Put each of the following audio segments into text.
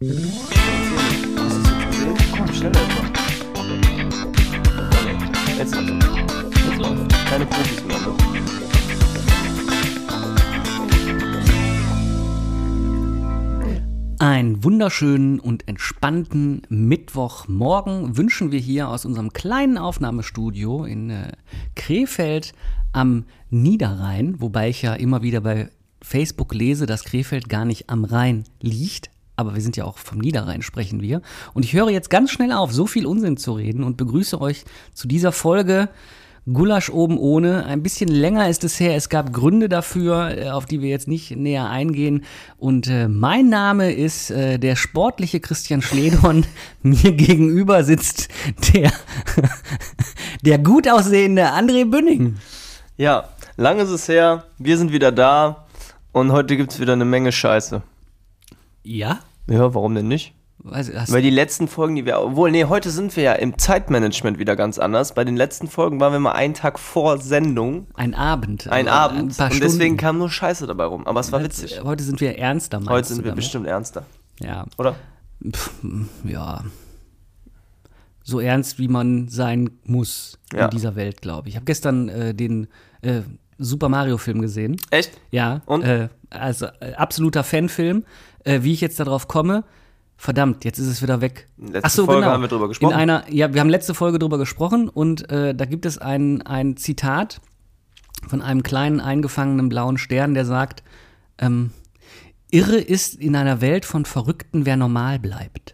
Komm, ne? Einen wunderschönen und entspannten Mittwochmorgen wünschen wir hier aus unserem kleinen Aufnahmestudio in äh, Krefeld am Niederrhein, wobei ich ja immer wieder bei Facebook lese, dass Krefeld gar nicht am Rhein liegt. Aber wir sind ja auch vom Niederrhein, sprechen wir. Und ich höre jetzt ganz schnell auf, so viel Unsinn zu reden und begrüße euch zu dieser Folge Gulasch oben ohne. Ein bisschen länger ist es her. Es gab Gründe dafür, äh, auf die wir jetzt nicht näher eingehen. Und äh, mein Name ist äh, der sportliche Christian Schledorn. Mir gegenüber sitzt der, der gut aussehende André Bünning. Ja, lang ist es her. Wir sind wieder da. Und heute gibt es wieder eine Menge Scheiße. Ja? Ja, warum denn nicht? Weiß, Weil die letzten Folgen, die wir. Obwohl, nee, heute sind wir ja im Zeitmanagement wieder ganz anders. Bei den letzten Folgen waren wir mal einen Tag vor Sendung. ein Abend. Ein also Abend. Ein paar und Stunden. deswegen kam nur Scheiße dabei rum. Aber es war witzig. Heute sind wir ernster, meinst Heute sind wir damit? bestimmt ernster. Ja. Oder? Pff, ja. So ernst, wie man sein muss Ja. in dieser Welt, glaube ich. Ich habe gestern äh, den äh, Super Mario-Film gesehen. Echt? Ja. Und? Äh, also äh, absoluter Fanfilm. Äh, wie ich jetzt darauf komme, verdammt, jetzt ist es wieder weg. Letzte Ach so, Folge genau. haben wir drüber gesprochen. In einer, ja, wir haben letzte Folge drüber gesprochen und äh, da gibt es ein, ein Zitat von einem kleinen eingefangenen blauen Stern, der sagt, ähm, Irre ist in einer Welt von Verrückten, wer normal bleibt.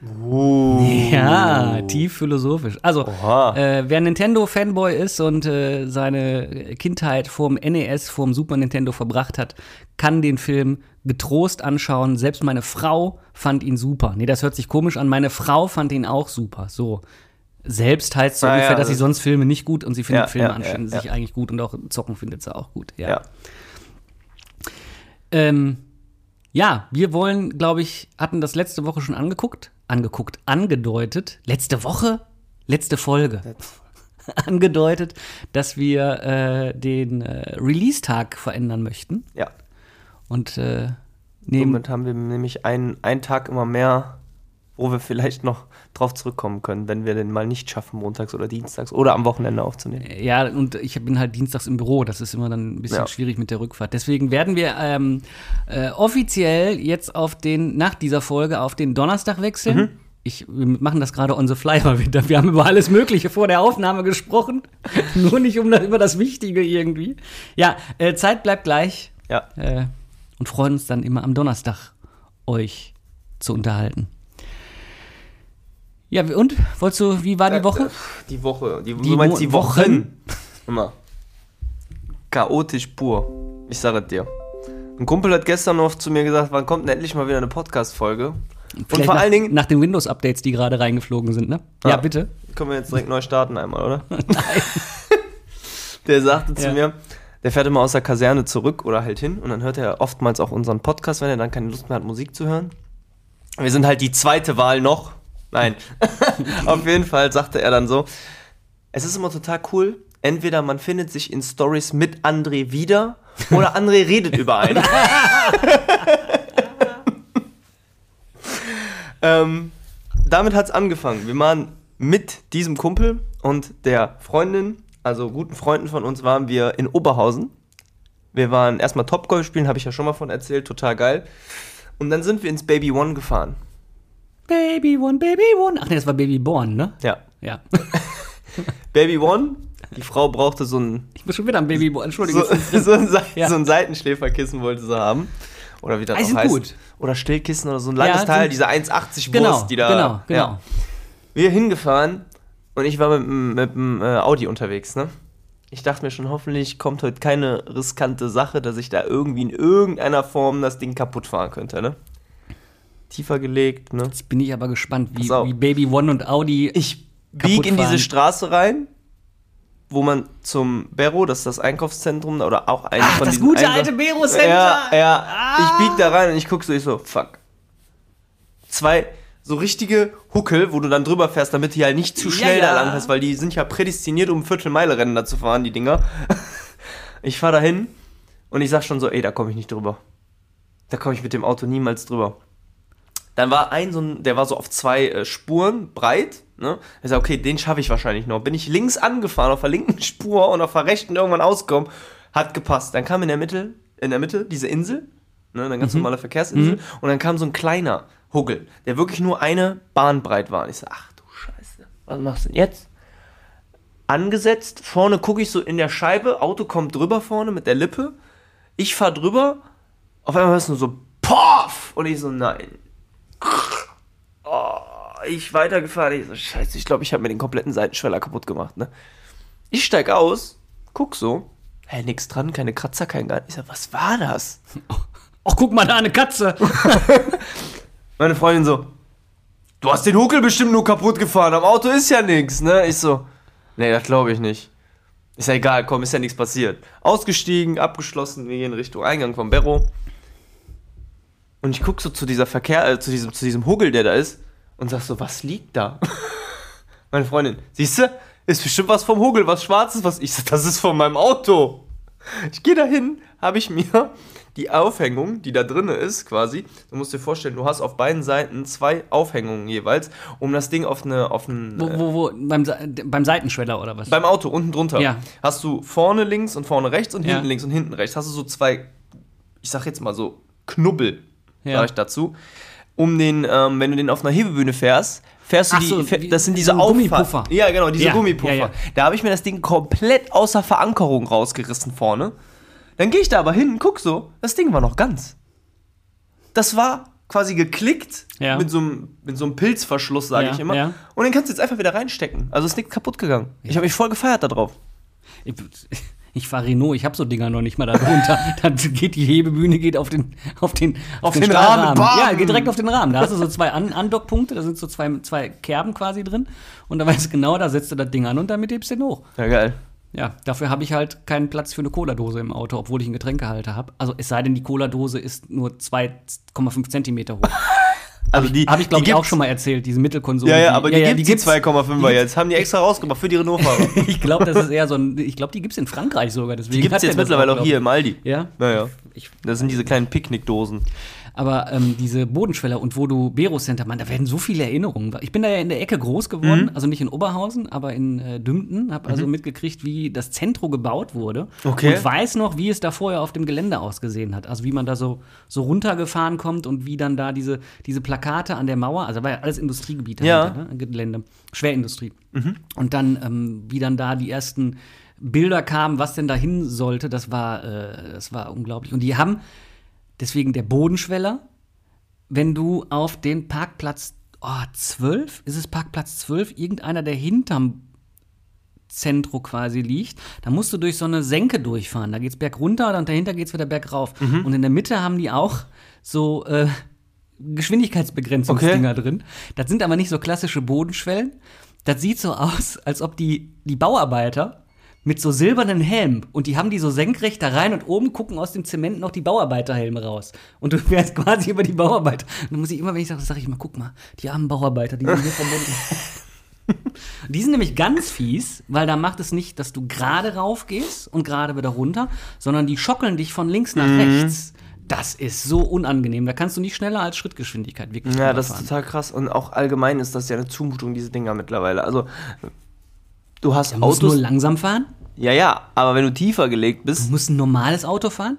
Ja, tief philosophisch. Also, äh, wer Nintendo-Fanboy ist und äh, seine Kindheit vorm NES, vorm Super Nintendo verbracht hat, kann den Film getrost anschauen. Selbst meine Frau fand ihn super. Nee, das hört sich komisch an. Meine Frau fand ihn auch super. So. Selbst heißt so Ah, ungefähr, ja, dass sie sonst Filme nicht gut und sie findet Ja, Filme ja, an ja, sich eigentlich gut und auch Zocken findet sie auch gut. Ja. Ähm, ja, wir wollen, glaube ich, hatten das letzte Woche schon angeguckt, angeguckt, angedeutet. Letzte Woche? Letzte Folge. angedeutet, dass wir äh, den äh, Release-Tag verändern möchten. Ja. Und äh, nehmen. Somit haben wir nämlich einen, einen Tag immer mehr, wo wir vielleicht noch drauf zurückkommen können, wenn wir den mal nicht schaffen, montags oder dienstags oder am Wochenende aufzunehmen. Ja, und ich bin halt dienstags im Büro. Das ist immer dann ein bisschen Ja. schwierig mit der Rückfahrt. Deswegen werden wir ähm, äh, offiziell jetzt auf den, nach dieser Folge auf den Donnerstag wechseln. Mhm. Ich, wir machen das gerade on the fly, weil wir, wir haben über alles Mögliche vor der Aufnahme gesprochen. Nur nicht um, über das Wichtige irgendwie. Ja, äh, Zeit bleibt gleich. Ja. Äh, und freuen uns dann immer am Donnerstag, euch zu unterhalten. Ja, und? Wolltest du, wie war die Woche? Die Woche. Die, Die du meinst die Wochen? Immer. Chaotisch pur. Ich sage es dir. Ein Kumpel hat gestern noch zu mir gesagt, wann kommt denn endlich mal wieder eine Podcast-Folge? Und vor nach, allen Dingen, Nach den Windows-Updates, die gerade reingeflogen sind, ne? Ja, Ah. bitte. können wir jetzt direkt neu starten einmal, oder? Nein. Der sagte zu Ja. mir, der fährt immer aus der Kaserne zurück oder halt hin und dann hört er oftmals auch unseren Podcast, wenn er dann keine Lust mehr hat, Musik zu hören. Wir sind halt die zweite Wahl noch. Nein. Auf jeden Fall sagte er dann so, es ist immer total cool, entweder man findet sich in Stories mit André wieder oder André redet über einen. ähm, damit hat es angefangen. Wir waren mit diesem Kumpel und der Freundin, also guten Freunden von uns, waren wir in Oberhausen. Wir waren erstmal Topgolf spielen, habe ich ja schon mal von erzählt, total geil. Und dann sind wir ins Baby One gefahren. Baby One, Baby One. Ach nee, das war Baby Born, ne? Ja. Ja. Baby One, die Frau brauchte so ein, Ich muss schon wieder an Baby Born. Entschuldige. so, so, ein, Ja. so ein Seitenschläferkissen wollte sie haben. Oder wie das die auch heißt. gut. Oder Stillkissen oder so ein langes Ja, Teil, diese 1,80 genau, Wurst, die da. genau, genau. Ja. Wir hingefahren und ich war mit, dem- mit dem äh, Audi unterwegs, ne? Ich dachte mir schon, hoffentlich kommt heute keine riskante Sache, dass ich da irgendwie in irgendeiner Form das Ding kaputt fahren könnte, ne? Tiefer gelegt, ne? Jetzt bin ich aber gespannt, wie, wie Baby One und Audi. Ich Kaputt bieg in diese. Straße rein, wo man zum Berro, das ist das Einkaufszentrum, oder auch ein Ach, von das gute Einsatz- alte Bero Center. Ja, ja. Ah. Ich bieg da rein und ich guck so, ich so, fuck. Zwei so richtige Huckel, wo du dann drüber fährst, damit du halt nicht zu Ja, schnell ja. da lang fährst, weil die sind ja prädestiniert, um Viertelmeile-Rennen da zu fahren, die Dinger. Ich fahr da hin und ich sag schon so, ey, da komme ich nicht drüber. Da komme ich mit dem Auto niemals drüber. Dann war ein so ein, der war so auf zwei äh, Spuren breit. Ne? Ich sag, okay, den schaffe ich wahrscheinlich noch. Bin ich links angefahren auf der linken Spur und auf der rechten irgendwann ausgekommen. Hat gepasst. Dann kam in der Mitte, in der Mitte diese Insel, ne, eine ganz normale Verkehrsinsel. Und dann kam so ein kleiner Huggel, der wirklich nur eine Bahn breit war. Und ich so, ach du Scheiße, was machst du denn jetzt? Angesetzt, vorne gucke ich so in der Scheibe, Auto kommt drüber vorne mit der Lippe. Ich fahr drüber, auf einmal hörst du nur so Poff! Und ich so, nein. Oh, ich weitergefahren, ich so, scheiße, ich glaube, ich habe mir den kompletten Seitenschweller kaputt gemacht, ne? Ich steig aus, guck so, hä, nix dran, keine Kratzer, kein gar Ich sag, was war das? Ach, guck mal da, eine Katze. Meine Freundin so, du hast den Huckel bestimmt nur kaputt gefahren, am Auto ist ja nichts, ne? Ich so, nee, das glaube ich nicht. Ist ja egal, komm, ist ja nichts passiert. Ausgestiegen, abgeschlossen, wir gehen Richtung Eingang vom Berro. Und ich guck so zu dieser Verkehr, äh, zu diesem, zu diesem Huggel, der da ist, und sag so, was liegt da? Meine Freundin, siehst du, ist bestimmt was vom Huggel, was schwarzes, was ich so, das ist von meinem Auto. Ich gehe dahin, habe ich mir die Aufhängung, die da drinne ist, quasi. Du musst dir vorstellen, du hast auf beiden Seiten zwei Aufhängungen jeweils, um das Ding auf eine, auf einen, Wo, wo, wo, beim, beim Seitenschweller oder was? beim Auto unten drunter Ja. hast du vorne links und vorne rechts und Ja. hinten links und hinten rechts. Hast du so zwei, ich sag jetzt mal so Knubbel, Ja. sag ich dazu. Um den, ähm, wenn du den auf einer Hebebühne fährst, fährst du Ach die, so, das sind so diese Auffa- Gummipuffer. Ja, genau, diese Ja, Gummipuffer. ja. Da habe ich mir das Ding komplett außer Verankerung rausgerissen vorne. Dann gehe ich da aber hin, guck so, das Ding war noch ganz. Das war quasi geklickt Ja. mit, so einem, mit so einem Pilzverschluss, sage Ja, ich immer. ja. Und den kannst du jetzt einfach wieder reinstecken. Also ist nichts kaputt gegangen. Ich habe mich voll gefeiert da drauf. Ich, ich fahre Renault, ich habe so Dinger noch nicht mal da drunter. Dann geht die Hebebühne geht auf den auf den Auf den den Stahlrahmen. Rahmen, bam! Ja, geht direkt auf den Rahmen. Da hast du so zwei An Andockpunkte, da sind so zwei, zwei Kerben quasi drin und da weißt du genau, da setzt du das Ding an und damit hebst du den hoch. Ja, geil. Ja, dafür habe ich halt keinen Platz für eine Cola-Dose im Auto, obwohl ich einen Getränkehalter habe. Also es sei denn, die Cola-Dose ist nur 2,5 Zentimeter hoch. Also die Habe ich, glaube die ich, auch gibt's- schon mal erzählt, diese Mittelkonsole. Ja, ja, aber die, ja, gibt's die 2,5er jetzt. Haben die extra rausgemacht für die Renault-Fahrer. Ich glaube, das ist eher so ein. Ich glaube, die gibt es in Frankreich sogar. Deswegen Die gibt's der jetzt mittlerweile auch glaub hier im Aldi. Ja? Naja. Ich, Das sind diese kleinen Picknickdosen. aber ähm, diese Bodenschweller und wo du Bero Center, Mann, da werden so viele Erinnerungen. Ich bin da ja in der Ecke groß geworden, Mhm. also nicht in Oberhausen, aber in äh, Dümten. Habe also mitgekriegt, wie das Zentro gebaut wurde. Okay. Und weiß noch, wie es da vorher auf dem Gelände ausgesehen hat. Also wie man da so, so runtergefahren kommt und wie dann da diese, diese Plakate an der Mauer, also war ja alles Industriegebiete, Ja. dahinter, ne? Gelände, Schwerindustrie. Und dann, ähm, wie dann da die ersten Bilder kamen, was denn da hin sollte, das war, äh, das war unglaublich. Und die haben deswegen der Bodenschweller, wenn du auf den Parkplatz oh, 12, ist es Parkplatz 12, irgendeiner, der hinterm Zentro quasi liegt, da musst du durch so eine Senke durchfahren. Da geht's berg runter und dahinter geht's wieder berg rauf. Und in der Mitte haben die auch so äh, Geschwindigkeitsbegrenzungsdinger drin. Das sind aber nicht so klassische Bodenschwellen. Das sieht so aus, als ob die, die Bauarbeiter mit so silbernen Helmen und die haben die so senkrecht da rein und oben gucken aus dem Zement noch die Bauarbeiterhelme raus. Und du fährst quasi über die Bauarbeiter. Und dann muss ich immer, wenn ich sage, sage ich mal, guck mal, die armen Bauarbeiter, die sind hier verbunden. Die sind nämlich ganz fies, weil da macht es nicht, dass du gerade rauf gehst und gerade wieder runter, sondern die schockeln dich von links nach Mhm. rechts. Das ist so unangenehm. Da kannst du nicht schneller als Schrittgeschwindigkeit wirklich Ja, das ist fahren. total krass. Und auch allgemein ist das ja eine Zumutung, diese Dinger mittlerweile. Also, du hast Du musst nur Autos. langsam fahren. Ja, ja, aber wenn du tiefer gelegt Du bist. musst ein normales Auto fahren.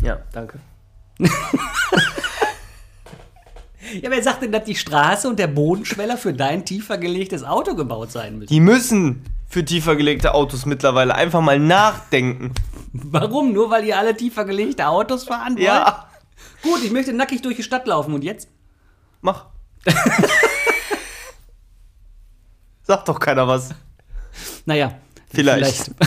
Ja, danke. Ja, wer sagt denn, dass die Straße und der Bodenschweller für dein tiefer gelegtes Auto gebaut sein müssen? Die müssen für tiefer gelegte Autos mittlerweile einfach mal nachdenken. Warum? Nur weil ihr alle tiefer gelegte Autos fahren wollt? Ja, Gut, ich möchte nackig durch die Stadt laufen und jetzt? mach. Sagt doch keiner was. Naja. Vielleicht.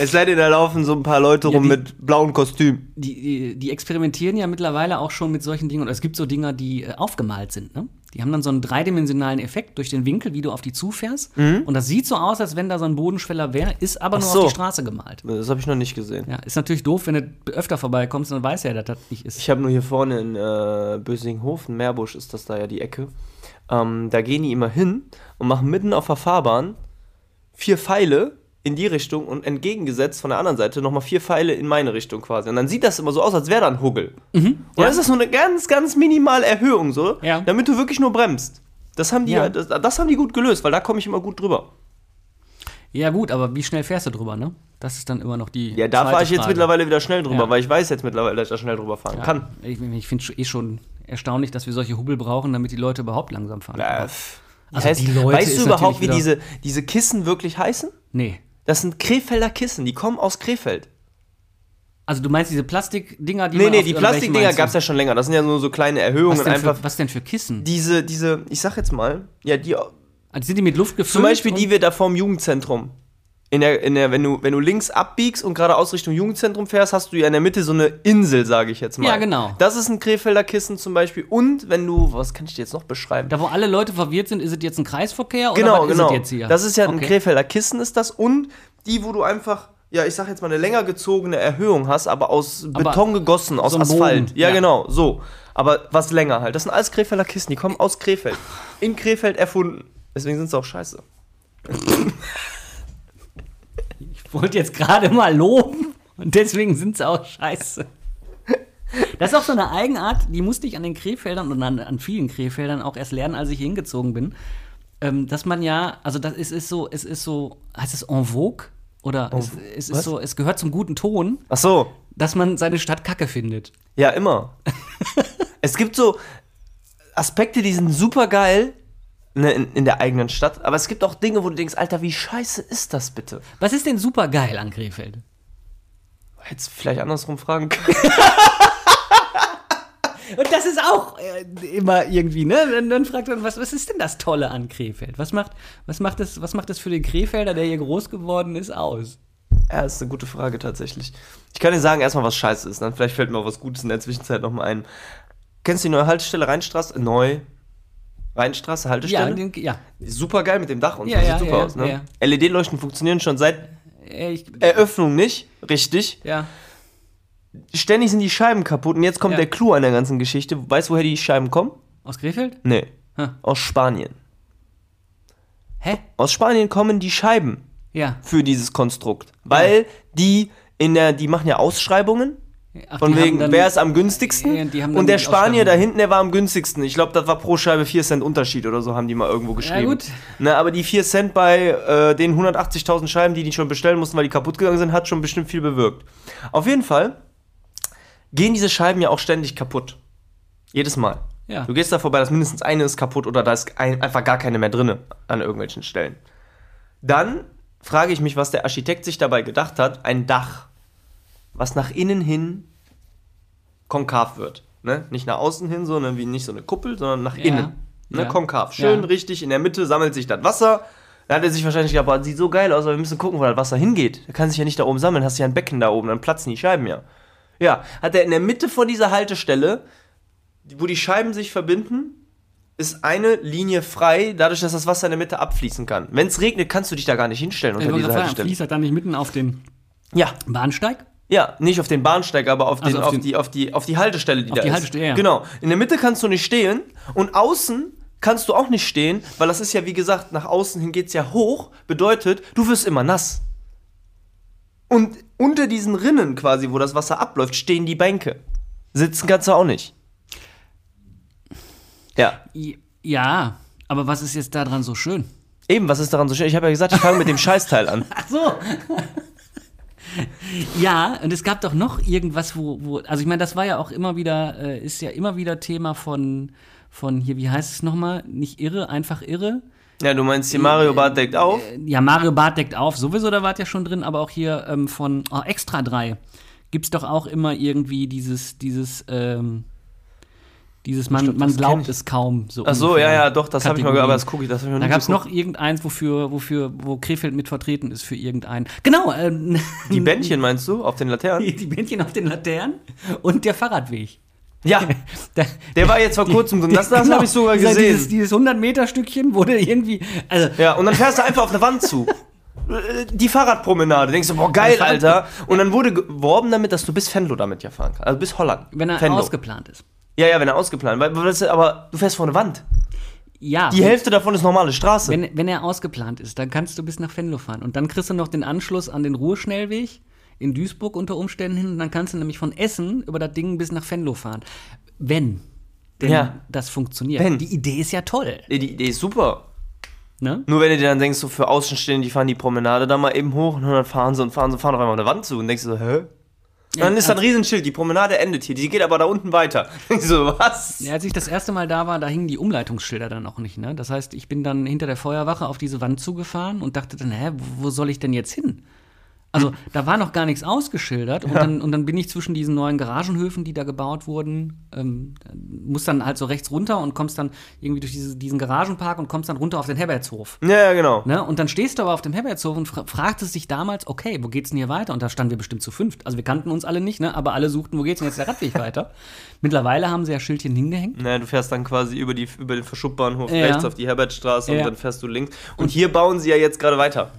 Es sei denn, da laufen so ein paar Leute Ja, rum die- mit blauen Kostümen. Die, die, die experimentieren ja mittlerweile auch schon mit solchen Dingen. Und es gibt so Dinger, die äh, aufgemalt sind. Ne? Die haben dann so einen dreidimensionalen Effekt durch den Winkel, wie du auf die zufährst. Und das sieht so aus, als wenn da so ein Bodenschweller wäre, ist aber Mhm. Ach nur so. auf die Straße gemalt. Das habe ich noch nicht gesehen. Ja, ist natürlich doof, wenn du öfter vorbeikommst, dann weiß er, dass das nicht ist. Ich habe nur hier vorne in äh, Bösinghofen, Meerbusch ist das da ja die Ecke. Ähm, da gehen die immer hin und machen mitten auf der Fahrbahn vier Pfeile in die Richtung und entgegengesetzt von der anderen Seite nochmal vier Pfeile in meine Richtung quasi. Und dann sieht das immer so aus, als wäre da ein Huggel. Und Ja. dann ist das nur eine ganz, ganz minimale Erhöhung so, Ja. damit du wirklich nur bremst. Das haben die, Ja. das, das haben die gut gelöst, weil da komme ich immer gut drüber. Ja, gut, aber wie schnell fährst du drüber, ne? Das ist dann immer noch die. Ja, da fahre ich jetzt Frage. mittlerweile wieder schnell drüber, Ja. weil ich weiß jetzt mittlerweile, dass ich da schnell drüber fahren Ja, kann. Ich, ich finde es eh schon erstaunlich, dass wir solche Hubbel brauchen, damit die Leute überhaupt langsam fahren. Äh, Pff. Also heißt, weißt du überhaupt, wie diese, diese Kissen wirklich heißen? nee. Das sind Krefelder Kissen, die kommen aus Krefeld. Also du meinst diese Plastikdinger, die Nee, man nee, die Plastikdinger gab es ja schon länger. Das sind ja nur so kleine was Erhöhungen. denn, Einfach für, was denn für Kissen? diese, diese, ich sag jetzt mal, ja, die, also sind die mit Luft gefüllt? zum Beispiel die wir da vorm Jugendzentrum. In der, in der, wenn, du, wenn du links abbiegst und geradeaus Richtung Jugendzentrum fährst, hast du ja in der Mitte so eine Insel, sage ich jetzt mal. Ja, genau. Das ist ein Krefelder Kissen zum Beispiel. Und wenn du, was kann ich dir jetzt noch beschreiben? Da wo alle Leute verwirrt sind, ist es jetzt ein Kreisverkehr oder genau, was genau. ist es jetzt hier? Das ist ja ein Okay. Krefelder Kissen, ist das. Und die, wo du einfach, ja, ich sag jetzt mal, eine länger gezogene Erhöhung hast, aber aus Aber Beton gegossen, aus so ein Asphalt. Ja, ja. genau, so. Aber was länger halt. Das sind alles Krefelder Kissen, die kommen aus Krefeld. In Krefeld erfunden. Deswegen sind sie auch scheiße. Ich wollte jetzt gerade mal loben und deswegen sind sie auch scheiße. Das ist auch so eine Eigenart, die musste ich an den Krefeldern und an, an vielen Krefeldern auch erst lernen, als ich hingezogen bin. Ähm, dass man ja, also das ist, ist so, es ist so, heißt es en vogue? Oder es, es ist so, es gehört zum guten Ton, Ach so. dass man seine Stadt kacke findet. Ja, immer. es gibt so Aspekte, die sind super geil ne, in, in der eigenen Stadt, aber es gibt auch Dinge, wo du denkst, Alter, wie scheiße ist das bitte? Was ist denn super geil an Krefeld? Hättest vielleicht andersrum fragen können. Und das ist auch äh, immer irgendwie, ne? Dann, dann fragt man, was, was ist denn das Tolle an Krefeld? Was macht, was, macht das, was macht das für den Krefelder, der hier groß geworden ist, aus? Ja, ist eine gute Frage tatsächlich. Ich kann dir sagen, erstmal, was scheiße ist, dann vielleicht fällt mir auch was Gutes in der Zwischenzeit nochmal ein. Kennst du die neue Haltestelle Rheinstraße? Neu. Rheinstraße, Ja, Haltestelle? den, ja. super geil mit dem Dach und Ja, so, ja, sieht super ja, aus, ne? ja. LED-Leuchten funktionieren schon seit Äh, Ich, Eröffnung nicht, richtig. ja. Ständig sind die Scheiben kaputt und jetzt kommt Ja. der Clou an der ganzen Geschichte. Weißt du, woher die Scheiben kommen? Aus Krefeld? Nee. Hä? Aus Spanien. Hä? Aus Spanien kommen die Scheiben Ja. für dieses Konstrukt. Weil die in der, die machen ja Ausschreibungen. Ach, Von wegen, dann- wer ist am günstigsten? Ja, und der Spanier da hinten, der war am günstigsten. Ich glaube, das war pro Scheibe 4 Cent Unterschied oder so, haben die mal irgendwo geschrieben. gut. Na, aber die 4 Cent bei äh, den 180.000 Scheiben, die die schon bestellen mussten, weil die kaputt gegangen sind, hat schon bestimmt viel bewirkt. Auf jeden Fall gehen diese Scheiben ja auch ständig kaputt. Jedes Mal. Ja. Du gehst da vorbei, dass mindestens eine ist kaputt oder da ist ein, einfach gar keine mehr drinne an irgendwelchen Stellen. Dann frage ich mich, was der Architekt sich dabei gedacht hat, ein Dach, was nach innen hin konkav wird. Ne? Nicht nach außen hin, sondern wie nicht so eine Kuppel, sondern nach Ja. innen. Ne? Ja. Konkav. Schön Ja. richtig, in der Mitte sammelt sich das Wasser. Da hat er sich wahrscheinlich gedacht, boah, sieht so geil aus, aber wir müssen gucken, wo das Wasser hingeht. Da kann sich ja nicht da oben sammeln, hast ja ein Becken da oben, dann platzen die Scheiben ja. Ja, hat er in der Mitte von dieser Haltestelle, wo die Scheiben sich verbinden, ist eine Linie frei, dadurch, dass das Wasser in der Mitte abfließen kann. Wenn es regnet, kannst du dich da gar nicht hinstellen Ich unter wollte dieser fragen, Haltestelle. fließt das dann nicht mitten auf den Ja, Bahnsteig? Ja, nicht auf den Bahnsteig, aber auf, den, Also auf auf, den- die, auf, die, auf die Haltestelle, die Auf da die ist. Haltestelle, ja. Genau. In der Mitte kannst du nicht stehen und außen kannst du auch nicht stehen, weil das ist ja, wie gesagt, nach außen hin geht es ja hoch, bedeutet, du wirst immer nass. Und unter diesen Rinnen quasi, wo das Wasser abläuft, stehen die Bänke. Sitzen kannst du auch nicht. Ja. Ja, aber was ist jetzt daran so schön? Eben, was ist daran so schön? Ich habe ja gesagt, ich fange mit dem Scheißteil an. Ach so. ja, und es gab doch noch irgendwas, wo, wo also ich meine, das war ja auch immer wieder, äh, ist ja immer wieder Thema von, von hier, wie heißt es nochmal? Nicht irre, einfach irre. Ja, du meinst, hier Mario Bart deckt auf? Ja, Mario Barth deckt auf, sowieso, da wart ja schon drin, aber auch hier ähm, von oh, Extra 3 gibt's doch auch immer irgendwie dieses, dieses, ähm, dieses, man, glaub, man glaubt es kaum. So Ach so, ja, ja, doch, das habe ich mal gehört, aber das gucke ich, das habe ich noch Da gab es noch irgendeins, wofür, wofür, wo Krefeld mit vertreten ist für irgendeinen. Genau, ähm, Die Bändchen meinst du, auf den Laternen? die, die Bändchen auf den Laternen und der Fahrradweg. Ja, Da, der war jetzt vor kurzem drin. Das, das genau, habe ich sogar gesehen. Dieses, dieses 100-Meter-Stückchen wurde irgendwie. Also, Ja, und dann fährst du einfach auf eine Wand zu. Die Fahrradpromenade. Denkst du, boah, geil, Alter. Und dann wurde geworben damit, dass du bis Venlo damit ja fahren kannst. Also bis Holland. wenn er Venlo. ausgeplant ist. Ja, ja, wenn er ausgeplant. Das, aber du fährst vor eine Wand. Ja, Die Hälfte davon ist normale Straße. wenn, wenn er ausgeplant ist, dann kannst du bis nach Venlo fahren. Und dann kriegst du noch den Anschluss an den Ruhrschnellweg in Duisburg unter Umständen hin. Und dann kannst du nämlich von Essen über das Ding bis nach Venlo fahren. Wenn denn Ja. das funktioniert. Wenn. Die Idee ist ja toll. die Idee ist super. Ne? Nur wenn du dir dann denkst, so für Außenstehende, die fahren die Promenade da mal eben hoch und dann fahren sie und fahren sie und fahren auf einmal an der Wand zu und denkst du so, hä? Und dann ist da ein Riesenschild, die Promenade endet hier, die geht aber da unten weiter. Ich so, was? Ja, als ich das erste Mal da war, da hingen die Umleitungsschilder dann noch nicht. Ne? Das heißt, ich bin dann hinter der Feuerwache auf diese Wand zugefahren und dachte dann, hä, wo soll ich denn jetzt hin? Also da war noch gar nichts ausgeschildert und, dann, und dann bin ich zwischen diesen neuen Garagenhöfen, die da gebaut wurden, ähm, muss dann halt so rechts runter und kommst dann irgendwie durch diese, diesen Garagenpark und kommst dann runter auf den Herbertshof. Ja, ja, genau. Ne? Und dann stehst du aber auf dem Herbertshof und fra fragtest dich damals, okay, wo geht's denn hier weiter? Und da standen wir bestimmt zu fünft. Also wir kannten uns alle nicht, ne? aber alle suchten, wo geht's denn jetzt der Radweg weiter? Mittlerweile haben sie ja Schildchen hingehängt. Naja, du fährst dann quasi über, die, über den Verschubbahnhof Ja. rechts auf die Herbertstraße und Ja. dann fährst du links. Und hier bauen sie ja jetzt gerade weiter.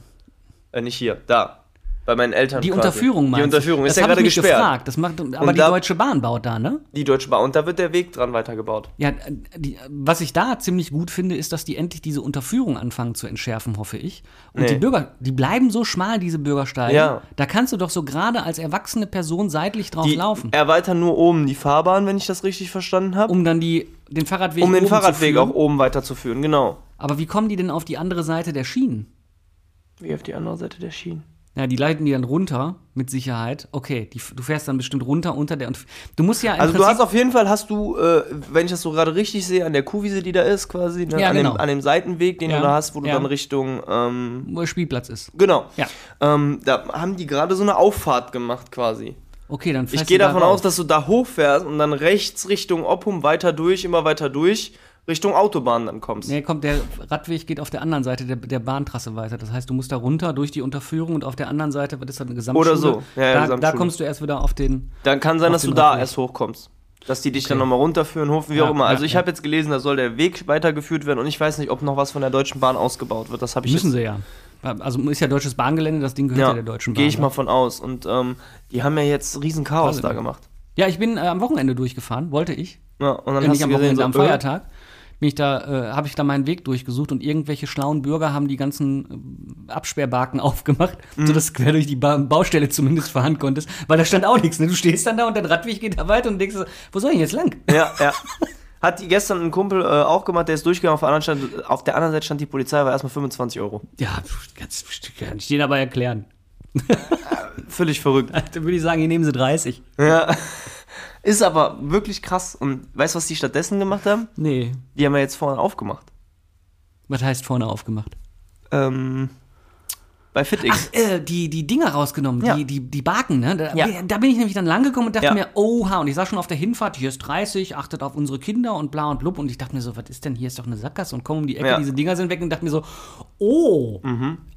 Äh, nicht hier, da. Bei meinen Eltern. Die quasi. Unterführung Die meinst du? Unterführung ist ja gerade gesperrt. Gefragt. Das macht, aber Und die da- Deutsche Bahn baut da, ne? Die Deutsche Bahn. Und da wird der Weg dran weitergebaut. Ja, die, was ich da ziemlich gut finde, ist, dass die endlich diese Unterführung anfangen zu entschärfen, hoffe ich. Und Nee. die Bürger, die bleiben so schmal, diese Bürgersteige. Ja. Da kannst du doch so gerade als erwachsene Person seitlich drauf Die laufen, erweitern nur oben die Fahrbahn, wenn ich das richtig verstanden habe. Um, um dann die, den Fahrradweg den oben Fahrradweg auch oben weiterzuführen, genau. Aber wie kommen die denn auf die andere Seite der Schienen? Wie auf die andere Seite der Schienen. Ja, die leiten die dann runter, mit Sicherheit. Okay, die, du fährst dann bestimmt runter unter der. Und du musst ja Also du Prinzip- hast auf jeden Fall, hast du, äh, wenn ich das so gerade richtig sehe, an der Kuhwiese, die da ist quasi, ne? Ja, an, genau. dem, an dem Seitenweg, den Ja, du da hast, wo du ja. dann Richtung, ähm, wo der Spielplatz ist. genau. Ja. Ähm, da haben die gerade so eine Auffahrt gemacht quasi. Okay, dann fährst Ich gehe du da davon aus, dass du da hochfährst und dann rechts Richtung Oppum weiter durch, immer weiter durch, Richtung Autobahn dann kommst. Nee, kommt, der Radweg geht auf der anderen Seite der, der Bahntrasse weiter. Das heißt, du musst da runter durch die Unterführung und auf der anderen Seite wird es dann eine Gesamtschule. Oder so. Ja, ja, da, da Gesamtschule. kommst du erst wieder auf den. Dann kann sein, dass du da Radweg. erst hochkommst. Dass die dich dann Okay. nochmal runterführen, hoch, wie Ja, auch immer. Also ja, ich ja. habe jetzt gelesen, da soll der Weg weitergeführt werden und ich weiß nicht, ob noch was von der Deutschen Bahn ausgebaut wird. Das habe ich Müssen jetzt, sie ja. Also ist ja deutsches Bahngelände, das Ding gehört ja, ja, der Deutschen Bahn. gehe ich ne? mal von aus. Und ähm, die haben ja jetzt riesen Chaos da gemacht. Ja, ich bin äh, am Wochenende durchgefahren, wollte ich. Ja, und dann Äh, hast nicht du am Wochenende, so, am äh, Feiertag. Bin ich da, äh, habe ich da meinen Weg durchgesucht und irgendwelche schlauen Bürger haben die ganzen äh, Absperrbarken aufgemacht, Mhm. sodass du quer durch die ba Baustelle zumindest fahren konntest, weil da stand auch nichts. Ne? Du stehst dann da und der Radweg geht da weiter und denkst, wo soll ich jetzt lang? Ja, ja. Hat gestern ein Kumpel äh, auch gemacht, der ist durchgegangen, auf der, anderen stand, auf der anderen Seite stand die Polizei, war erstmal 25 Euro. Ja, ganz, kann ich dir dabei erklären. Völlig verrückt. Dann würde ich sagen, hier nehmen sie 30. Ja. Ist aber wirklich krass. Und weißt du, was die stattdessen gemacht haben? Nee. Die haben ja jetzt vorne aufgemacht. Was heißt vorne aufgemacht? Ähm, bei FitX. Äh, die, die Dinger rausgenommen, Ja. die, die, die Baken, ne? Da, Ja. da bin ich nämlich dann lang gekommen und dachte Ja. mir, oha, und ich sah schon auf der Hinfahrt, hier ist 30, achtet auf unsere Kinder und bla und blub. Und ich dachte mir so, was ist denn, hier ist doch eine Sackgasse und komm um die Ecke, diese Dinger sind weg und dachte mir so, oh,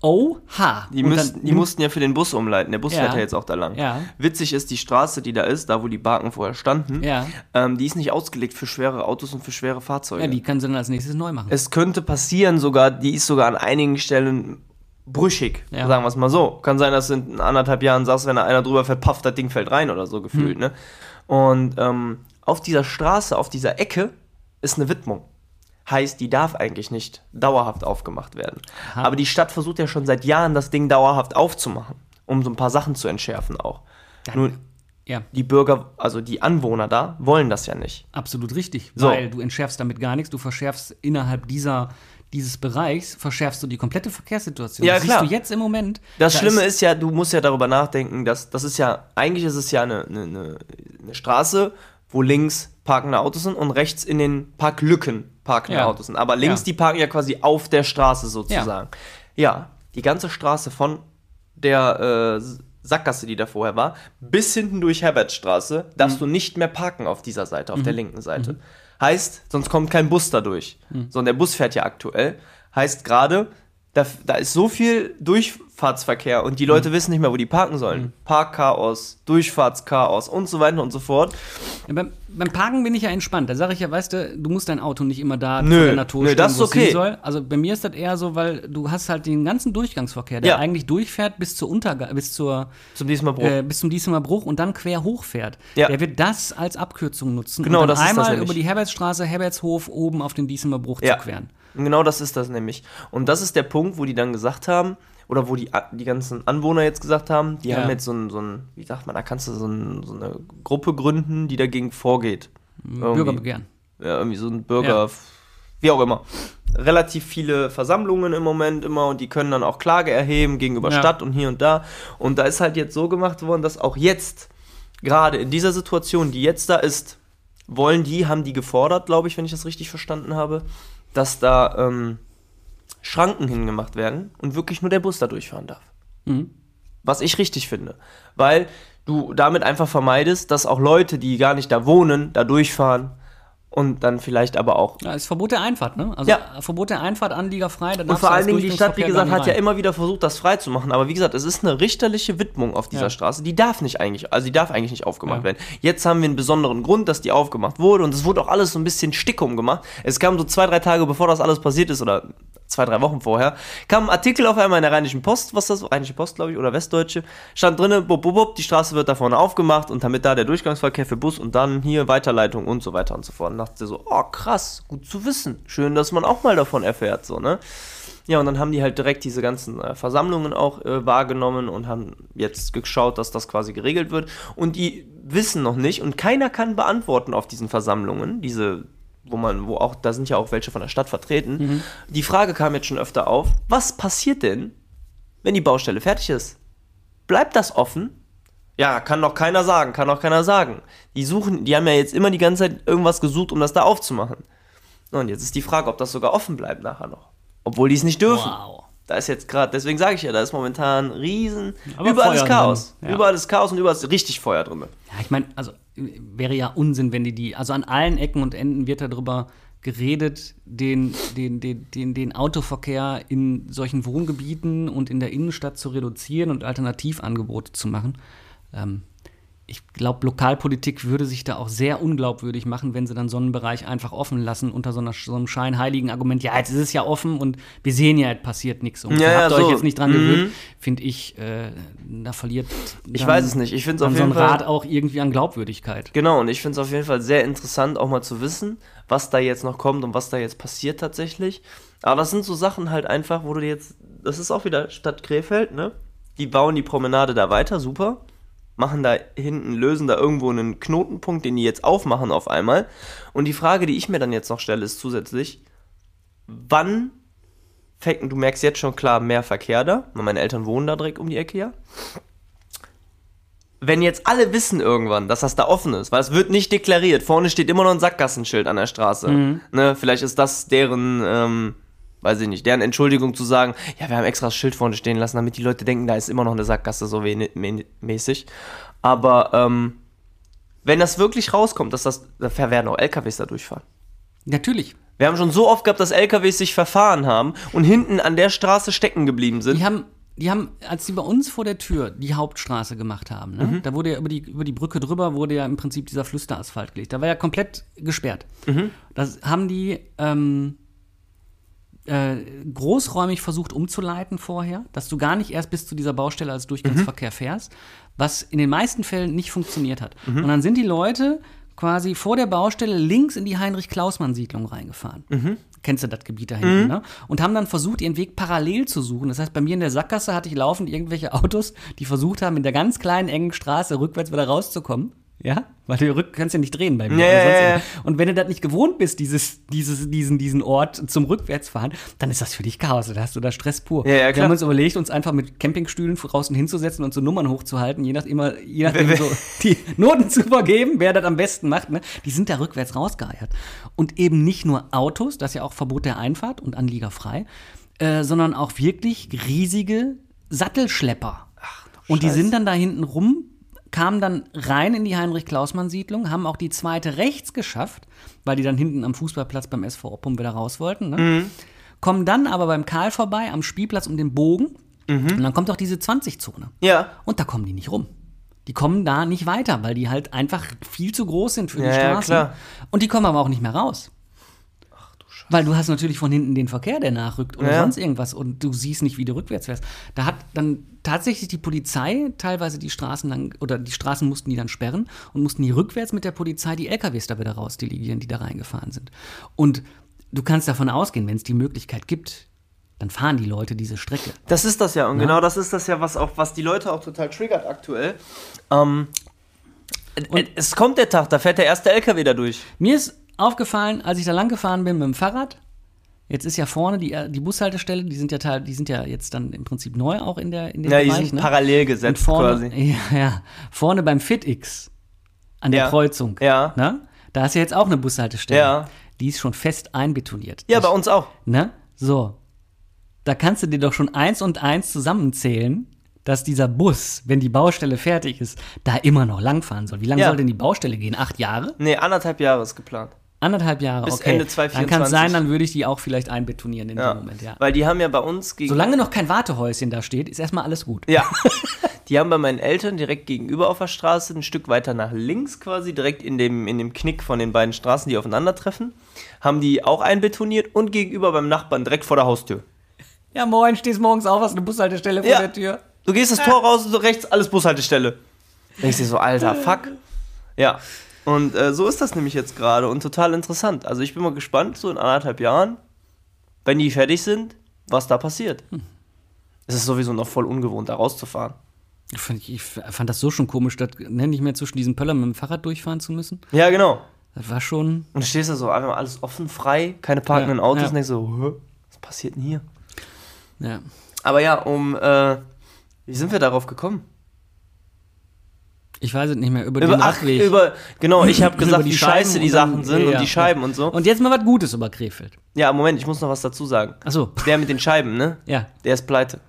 oha. Die, müssten, die mussten ja für den Bus umleiten. Der Bus fährt ja jetzt auch da lang. Ja. Witzig ist, die Straße, die da ist, da wo die Barken vorher standen, Ja. ähm, die ist nicht ausgelegt für schwere Autos und für schwere Fahrzeuge. Ja, die kann sie dann als nächstes neu machen. es könnte passieren sogar, die ist sogar an einigen Stellen brüchig, Ja. sagen wir es mal so. Kann sein, dass du in anderthalb Jahren sagst, wenn da einer drüber fährt, pafft, das Ding fällt rein oder so gefühlt. Hm. Ne? Und ähm, auf dieser Straße, auf dieser Ecke ist eine Widmung. Heißt, die darf eigentlich nicht dauerhaft aufgemacht werden. Aha. Aber die Stadt versucht ja schon seit Jahren, das Ding dauerhaft aufzumachen, um so ein paar Sachen zu entschärfen auch. Nun, ja, die Bürger, also die Anwohner da, wollen das ja nicht. absolut richtig. So. Weil du entschärfst damit gar nichts, du verschärfst innerhalb dieser, dieses Bereichs, verschärfst du die komplette Verkehrssituation. Ja, das klar. siehst du jetzt im Moment. Das Da Schlimme ist, ja, du musst ja darüber nachdenken, dass das ist ja, eigentlich ist es ja eine, eine, eine, Straße, wo links parkende Autos sind und rechts in den Parklücken parkende Ja. Autos sind. Aber links, Ja. die parken ja quasi auf der Straße sozusagen. Ja, die ganze Straße von der äh, Sackgasse, die da vorher war, bis hinten durch Herbertstraße, darfst Mhm. du nicht mehr parken auf dieser Seite, auf der linken Seite. Heißt, sonst kommt kein Bus da durch. Mhm. Sondern der Bus fährt ja aktuell. Heißt gerade, da, da ist so viel Durchfahrtsverkehr und die Mhm. Leute wissen nicht mehr, wo die parken sollen. Parkchaos, Durchfahrtschaos und so weiter und so fort. Ja, beim, beim Parken bin ich ja entspannt. Da sage ich ja, weißt du, du musst dein Auto nicht immer da Nö, vor der Natur nö, stehen, das ist okay. soll. Also bei mir ist das eher so, weil du hast halt den ganzen Durchgangsverkehr, der Ja. eigentlich durchfährt bis zur Unterga bis zur Zum diesmal Bruch. äh, bis zum Diesemer Bruch und dann quer hochfährt. Ja. Der wird das als Abkürzung nutzen Genau, dann das ist das einmal nämlich. über die Herbertsstraße, Herbertshof oben auf den Diesemer Bruch zu queren. Und genau das ist das nämlich. Und das ist der Punkt, wo die dann gesagt haben, oder wo die, die ganzen Anwohner jetzt gesagt haben, die Ja. haben jetzt so ein, so ein, wie sagt man, da kannst du so, ein, so eine Gruppe gründen, die dagegen vorgeht. Irgendwie. Bürgerbegehren. Ja, irgendwie so ein Bürger, Ja. wie auch immer. Relativ viele Versammlungen im Moment immer und die können dann auch Klage erheben gegenüber Ja. Stadt und hier und da. Und da ist halt jetzt so gemacht worden, dass auch jetzt, gerade in dieser Situation, die jetzt da ist, wollen die, haben die gefordert, glaube ich, wenn ich das richtig verstanden habe, dass da ähm, Schranken hingemacht werden und wirklich nur der Bus da durchfahren darf. Mhm. Was ich richtig finde. Weil du damit einfach vermeidest, dass auch Leute, die gar nicht da wohnen, da durchfahren und dann vielleicht aber auch. Ja, ist Verbot der Einfahrt, ne? Also Ja. Verbot der Einfahrt, anliegerfrei. da Und darfst vor allen Dingen die Stadt, wie gesagt, hat ja immer wieder versucht, das frei zu machen. Aber wie gesagt, es ist eine richterliche Widmung auf dieser Ja. Straße. Die darf nicht eigentlich, also die darf eigentlich nicht aufgemacht Ja. werden. Jetzt haben wir einen besonderen Grund, dass die aufgemacht wurde und es wurde auch alles so ein bisschen stickum gemacht. Es kam so zwei, drei Tage bevor das alles passiert ist oder zwei, drei Wochen vorher, kam ein Artikel auf einmal in der Rheinischen Post, was das, Rheinische Post, glaube ich, oder Westdeutsche, stand drinne, bub, bub, bub, die Straße wird da vorne aufgemacht und damit da der Durchgangsverkehr für Bus und dann hier Weiterleitung und so weiter und so fort. Und dachte so, oh krass, gut zu wissen. Schön, dass man auch mal davon erfährt, so, ne? Ja, und dann haben die halt direkt diese ganzen äh, Versammlungen auch äh, wahrgenommen und haben jetzt geschaut, dass das quasi geregelt wird. Und die wissen noch nicht und keiner kann beantworten auf diesen Versammlungen, diese, wo man, wo auch, da sind ja auch welche von der Stadt vertreten. Die Frage kam jetzt schon öfter auf, was passiert denn, wenn die Baustelle fertig ist? Bleibt das offen? Ja, kann doch keiner sagen, kann doch keiner sagen. Die suchen, die haben ja jetzt immer die ganze Zeit irgendwas gesucht, um das da aufzumachen. Und jetzt ist die Frage, ob das sogar offen bleibt nachher noch. Obwohl die es nicht dürfen. Wow. Da ist jetzt gerade, deswegen sage ich ja, da ist momentan riesen, Aber überall Feuer ist Chaos. ja. Überall ist Chaos und überall ist richtig Feuer drin. Ja, ich meine, also wäre ja Unsinn, wenn die die, also an allen Ecken und Enden wird darüber geredet, den, den, den, den, den Autoverkehr in solchen Wohngebieten und in der Innenstadt zu reduzieren und Alternativangebote zu machen. Ähm, ich glaube, Lokalpolitik würde sich da auch sehr unglaubwürdig machen, wenn sie dann so einen Bereich einfach offen lassen unter so, einer, so einem scheinheiligen Argument. Ja, jetzt ist es ja offen und wir sehen ja, es passiert nichts. Und Ja, ihr ja, habt so. euch jetzt nicht dran Mhm. gewöhnt. Finde ich, äh, da verliert Ich weiß es nicht. Ich finde es auf so ein jeden Fall. Rat auch irgendwie an Glaubwürdigkeit. Genau, und ich finde es auf jeden Fall sehr interessant, auch mal zu wissen, was da jetzt noch kommt und was da jetzt passiert tatsächlich. Aber das sind so Sachen halt einfach, wo du jetzt. Das ist auch wieder Stadt Krefeld, ne? Die bauen die Promenade da weiter, super. Machen da hinten, lösen da irgendwo einen Knotenpunkt, den die jetzt aufmachen auf einmal. Und die Frage, die ich mir dann jetzt noch stelle, ist zusätzlich, wann fängt, du merkst jetzt schon klar, mehr Verkehr da, weil meine Eltern wohnen da direkt um die Ecke, ja wenn jetzt alle wissen irgendwann, dass das da offen ist, weil es wird nicht deklariert, vorne steht immer noch ein Sackgassenschild an der Straße. Ne, vielleicht ist das deren, ähm, weiß ich nicht, deren Entschuldigung zu sagen, ja, wir haben extra das Schild vorne stehen lassen, damit die Leute denken, da ist immer noch eine Sackgasse so mäßig. Aber ähm, wenn das wirklich rauskommt, dass das, da werden auch LKWs da durchfahren. Natürlich. Wir haben schon so oft gehabt, dass LKWs sich verfahren haben und hinten an der Straße stecken geblieben sind. Die haben, die haben, als die bei uns vor der Tür die Hauptstraße gemacht haben, ne, Mhm. da wurde ja über die, über die Brücke drüber, wurde ja im Prinzip dieser Flüsterasphalt gelegt. Da war ja komplett gesperrt. Mhm. Das haben die ähm, äh, großräumig versucht umzuleiten vorher, dass du gar nicht erst bis zu dieser Baustelle als Durchgangsverkehr fährst, was in den meisten Fällen nicht funktioniert hat. Und dann sind die Leute quasi vor der Baustelle links in die Heinrich-Klausmann-Siedlung reingefahren. Kennst du das Gebiet da hinten, ne? Und haben dann versucht, ihren Weg parallel zu suchen. Das heißt, bei mir in der Sackgasse hatte ich laufend irgendwelche Autos, die versucht haben, in der ganz kleinen, engen Straße rückwärts wieder rauszukommen. Ja, weil du rück kannst ja nicht drehen bei mir. Ja. Und wenn du das nicht gewohnt bist, dieses, dieses, diesen, diesen Ort zum Rückwärtsfahren, dann ist das für dich Chaos. Da hast du da Stress pur. Ja, ja, Wir klar. haben uns überlegt, uns einfach mit Campingstühlen draußen hinzusetzen und so Nummern hochzuhalten, je, nach, immer, je nachdem so die Noten zu vergeben, wer das am besten macht. Ne? Die sind da rückwärts rausgeeiert. Und eben nicht nur Autos, das ist ja auch Verbot der Einfahrt und anliegerfrei, äh, sondern auch wirklich riesige Sattelschlepper. Und die sind dann da hinten rum, kamen dann rein in die Heinrich-Klausmann-Siedlung, haben auch die zweite rechts geschafft, weil die dann hinten am Fußballplatz beim SV Oppum wieder raus wollten. Ne? Kommen dann aber beim Karl vorbei, am Spielplatz um den Bogen. Und dann kommt auch diese 20-Zone. ja. Und da kommen die nicht rum. Die kommen da nicht weiter, weil die halt einfach viel zu groß sind für die Ja, ja, klar. Und die kommen aber auch nicht mehr raus. Weil du hast natürlich von hinten den Verkehr, der nachrückt oder Ja. sonst irgendwas und du siehst nicht, wie du rückwärts fährst. Da hat dann tatsächlich die Polizei teilweise die Straßen lang oder die Straßen mussten die dann sperren und mussten die rückwärts mit der Polizei die LKWs da wieder rausdelegieren, die da reingefahren sind. Und du kannst davon ausgehen, wenn es die Möglichkeit gibt, dann fahren die Leute diese Strecke. Das ist das ja. Und genau das ist das ja, was auch, was die Leute auch total triggert aktuell. Ähm, äh, es kommt der Tag, da fährt der erste LKW da durch. Mir ist aufgefallen, als ich da lang gefahren bin mit dem Fahrrad, jetzt ist ja vorne die, die Bushaltestelle, die sind ja teil, die sind ja jetzt dann im Prinzip neu auch in der in dem Ja, die Bereich, sind ne? parallel gesetzt vorne, quasi. Ja, ja, vorne beim FitX an der Ja. Kreuzung, Ja. ne? Da ist ja jetzt auch eine Bushaltestelle. Ja. Die ist schon fest einbetoniert. Ja, Ich- bei uns auch. Ne? So. Da kannst du dir doch schon eins und eins zusammenzählen, dass dieser Bus, wenn die Baustelle fertig ist, da immer noch langfahren soll. Wie lange Ja. soll denn die Baustelle gehen? Acht Jahre? Nee, anderthalb Jahre ist geplant. Anderthalb Jahre, Bis okay. Ende Dann 2024. kann es sein, dann würde ich die auch vielleicht einbetonieren in Ja. dem Moment, ja. Weil die haben ja bei uns gegen. Solange noch kein Wartehäuschen da steht, ist erstmal alles gut. Ja. Die haben bei meinen Eltern direkt gegenüber auf der Straße, ein Stück weiter nach links quasi, direkt in dem, in dem Knick von den beiden Straßen, die aufeinandertreffen, haben die auch einbetoniert und gegenüber beim Nachbarn direkt vor der Haustür. Ja, moin, stehst morgens auf, hast eine Bushaltestelle vor Ja. der Tür. Du gehst das Tor raus und so rechts, alles Bushaltestelle. Denkst dir so, alter, fuck. Ja. Und äh, so ist das nämlich jetzt gerade und total interessant. Also ich bin mal gespannt, so in anderthalb Jahren, wenn die fertig sind, was da passiert. Es ist sowieso noch voll ungewohnt, da rauszufahren. Ich fand, ich fand das so schon komisch, das nenne ich mehr zwischen diesen Pöllern mit dem Fahrrad durchfahren zu müssen. Ja, genau. Das war schon. Und du stehst da so einfach alles offen, frei, keine parkenden Ja, Autos ja. und denkst so, was passiert denn hier? Ja. Aber ja, um, äh, wie sind wir darauf gekommen? Ich weiß es nicht mehr, über, Über, den ach, Radweg. über, genau, ich habe gesagt, wie Scheiben scheiße die und dann- Sachen sind ja, und die Scheiben und so. Und jetzt mal was Gutes über Krefeld. Ja, Moment, ich muss noch was dazu sagen. Achso, Der mit den Scheiben, ne? ja. Der ist pleite.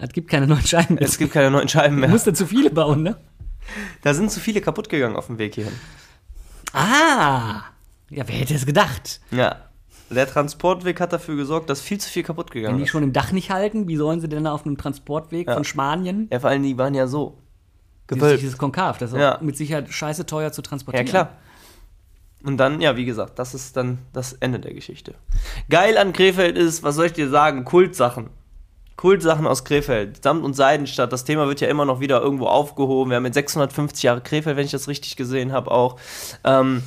Es gibt keine neuen Scheiben mehr. Es gibt keine neuen Scheiben Du mehr. musst da zu viele bauen, ne? Da sind zu viele kaputt gegangen auf dem Weg hierhin. Ah! Ja, wer hätte es gedacht? Ja. Der Transportweg hat dafür gesorgt, dass viel zu viel kaputt Wenn gegangen die ist. schon im Dach nicht halten, wie sollen sie denn da auf einem Transportweg Ja. von Spanien? Ja, vor allem, die waren ja so. Gewölbt. dieses Konkav, das ist Ja. mit Sicherheit scheiße teuer zu Ja, transportieren. klar. Und dann, ja, wie gesagt, das ist dann das Ende der Geschichte. Geil an Krefeld ist, was soll ich dir sagen, Kultsachen. Kultsachen aus Krefeld. Samt- und Seidenstadt. Das Thema wird ja immer noch wieder irgendwo aufgehoben. Wir haben jetzt 650 Jahre Krefeld, wenn ich das richtig gesehen habe, auch. Ähm,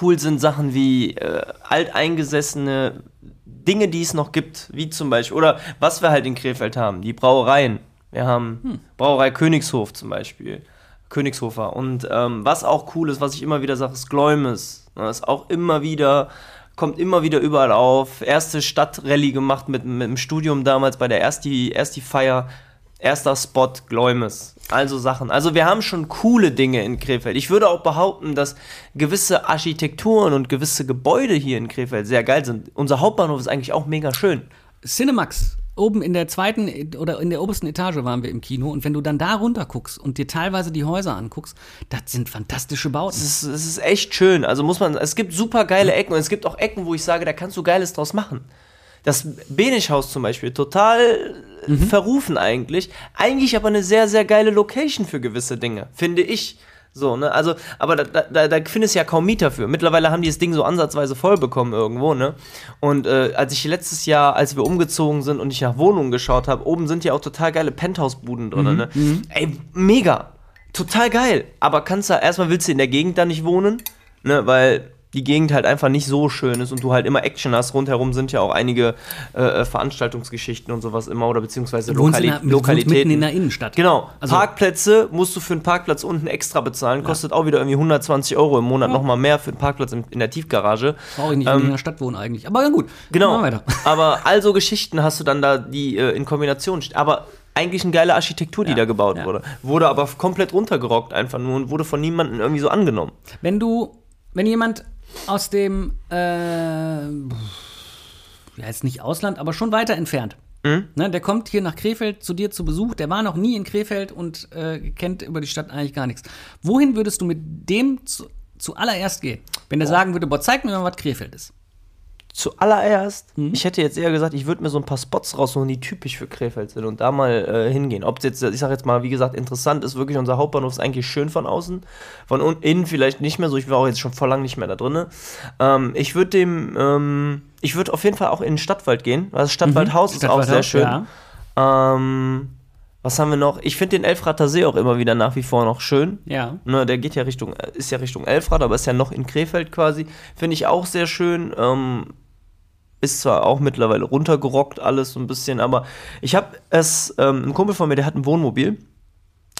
cool sind Sachen wie äh, alteingesessene Dinge, die es noch gibt, wie zum Beispiel, oder was wir halt in Krefeld haben, die Brauereien. Wir haben Brauerei Königshof zum Beispiel, Königshofer. Und ähm, was auch cool ist, was ich immer wieder sage, ist Gläumes. Das ist auch immer wieder, kommt immer wieder überall auf. Erste Stadtrallye gemacht mit, mit dem Studium damals bei der Ersti, Ersti Feier. Erster Spot Gläumes. Also Sachen. Also wir haben schon coole Dinge in Krefeld. Ich würde auch behaupten, dass gewisse Architekturen und gewisse Gebäude hier in Krefeld sehr geil sind. Unser Hauptbahnhof ist eigentlich auch mega schön. Cinemax, oben in der zweiten oder in der obersten Etage waren wir im Kino und wenn du dann da runter guckst und dir teilweise die Häuser anguckst, das sind fantastische Bauten. Es ist, es ist echt schön. Also muss man, es gibt super geile Ecken und es gibt auch Ecken, wo ich sage, da kannst du Geiles draus machen. Das Benischhaus zum Beispiel, total äh, verrufen eigentlich. Eigentlich aber eine sehr, sehr geile Location für gewisse Dinge, finde ich. So, ne? Also, aber da, da, da findest du ja kaum Mieter für. Mittlerweile haben die das Ding so ansatzweise voll bekommen irgendwo, ne? Und äh, als ich letztes Jahr, als wir umgezogen sind und ich nach Wohnungen geschaut habe, oben sind ja auch total geile Penthouse-Buden drin, ne? Ey, mega. Total geil. Aber kannst du, erstmal willst du in der Gegend da nicht wohnen, ne? Weil die Gegend halt einfach nicht so schön ist und du halt immer Action hast. Rundherum sind ja auch einige äh, äh, Veranstaltungsgeschichten und sowas immer oder beziehungsweise Lokali in der, Lokalitäten. mitten in der Innenstadt. Genau. Also- Parkplätze musst du für einen Parkplatz unten extra bezahlen. Kostet auch wieder irgendwie 120 Euro im Monat nochmal mehr für einen Parkplatz in, in der Tiefgarage. Brauche ich nicht, wenn ich in der Stadt wohne eigentlich. Aber ja gut, Genau. Aber also Geschichten hast du dann da, die äh, in Kombination stehen. Aber eigentlich eine geile Architektur, die Ja, da gebaut ja. wurde. Wurde aber komplett runtergerockt einfach nur und wurde von niemandem irgendwie so angenommen. Wenn du, wenn jemand aus dem, äh, ja jetzt nicht Ausland, aber schon weiter entfernt, Mhm. ne, der kommt hier nach Krefeld zu dir zu Besuch, der war noch nie in Krefeld und äh, kennt über die Stadt eigentlich gar nichts. Wohin würdest du mit dem zu, zuallererst gehen, wenn der sagen würde, boah, zeig mir mal, was Krefeld ist? Zuallererst, Mhm. ich hätte jetzt eher gesagt, ich würde mir so ein paar Spots raussuchen, die typisch für Krefeld sind und da mal äh, hingehen. Ob es jetzt, ich sag jetzt mal, wie gesagt, interessant ist, wirklich unser Hauptbahnhof ist eigentlich schön von außen, von innen vielleicht nicht mehr so, ich war auch jetzt schon vor lang nicht mehr da drin. Ähm, ich würde dem, ähm, ich würde auf jeden Fall auch in den Stadtwald gehen, weil das Stadtwaldhaus ist auch sehr schön. Ja. Ähm, was haben wir noch? Ich finde den Elfrater See auch immer wieder nach wie vor noch schön. ja. Ne, der geht ja Richtung, ist ja Richtung Elfrad, aber ist ja noch in Krefeld quasi. Finde ich auch sehr schön. Ähm, Ist zwar auch mittlerweile runtergerockt alles so ein bisschen, aber ich habe es, ähm, ein Kumpel von mir, der hat ein Wohnmobil.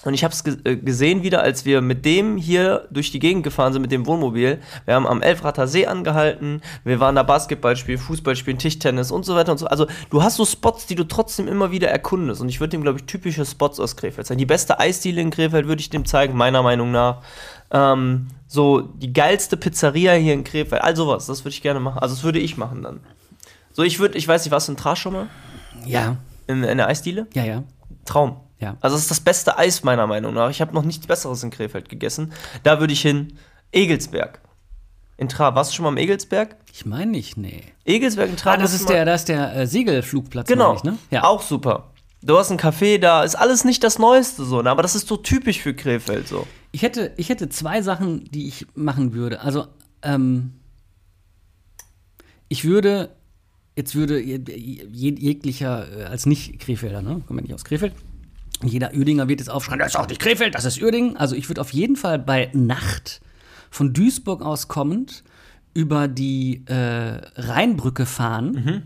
Und ich habe es äh, gesehen wieder, als wir mit dem hier durch die Gegend gefahren sind, mit dem Wohnmobil. Wir haben am Elfrater See angehalten, wir waren da Basketball spielen, Fußball spielen, Tischtennis und so weiter und so. Also du hast so Spots, die du trotzdem immer wieder erkundest. Und ich würde dem, glaube ich, typische Spots aus Krefeld zeigen. Die beste Eisdiele in Krefeld würde ich dem zeigen, meiner Meinung nach. Ähm, so die geilste Pizzeria hier in Krefeld, all sowas, das würde ich gerne machen. Also das würde ich machen dann. So, ich würde, ich weiß nicht, warst du in Trash schon mal? Ja, In, in der Eisdiele? ja, ja. Traum. Ja. Also es ist das beste Eis meiner Meinung nach. Ich habe noch nichts Besseres in Krefeld gegessen. Da würde ich hin. Egelsberg. In Tra. Warst du schon mal am Egelsberg? Ich meine nicht, nee. Egelsberg in Tra. Ah, das ist der, das ist der äh, Segelflugplatz, Genau. ich, ne? Ja. Auch super. Du hast einen Café da. Ist alles nicht das Neueste so, ne? aber das ist so typisch für Krefeld so. Ich hätte, ich hätte zwei Sachen, die ich machen würde. Also, ähm, ich würde, jetzt würde je- je- jeglicher, äh, als Nicht-Krefelder, ne? Kommen wir nicht aus Krefeld. Jeder Uerdinger wird jetzt aufschreien, das ist auch nicht Krefeld, das ist Uerdingen. Also ich würde auf jeden Fall bei Nacht von Duisburg aus kommend über die äh, Rheinbrücke fahren.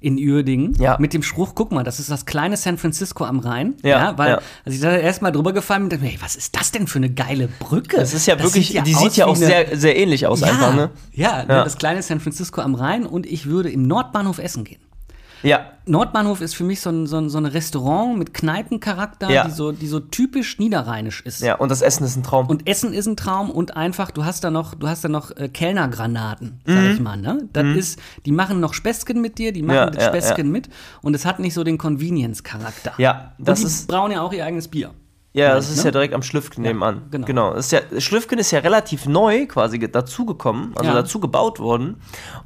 In Uerdingen Mhm. Ja. mit dem Spruch, guck mal, das ist das kleine San Francisco am Rhein. Ja, weil ja. als ich da erst mal drüber gefallen bin, dachte ich hey, was ist das denn für eine geile Brücke? Das ist ja Das wirklich, sieht die sieht ja auch eine- sehr, sehr ähnlich aus ja, einfach? Ja, ne, Ja. das kleine San Francisco am Rhein und ich würde im Nordbahnhof essen gehen. Ja. Nordbahnhof ist für mich so ein, so ein, so ein Restaurant mit Kneipencharakter, Ja. die, so, die so typisch niederrheinisch ist. Ja, und das Essen ist ein Traum. Und Essen ist ein Traum und einfach, du hast da noch, du hast da noch äh, Kellnergranaten, sag ich mal, ne? Das ist, die machen noch Späßchen mit dir, die machen Mhm. Ja, das ja, Späßchen ja. mit und es hat nicht so den Convenience-Charakter. Ja, das und die ist- brauen ja auch ihr eigenes Bier. Ja, das ist ne? ja direkt am Schlüffken nebenan. genau. genau. Das ist ja, Schlüffken ist ja relativ neu quasi ge- dazugekommen, also Ja. dazu gebaut worden.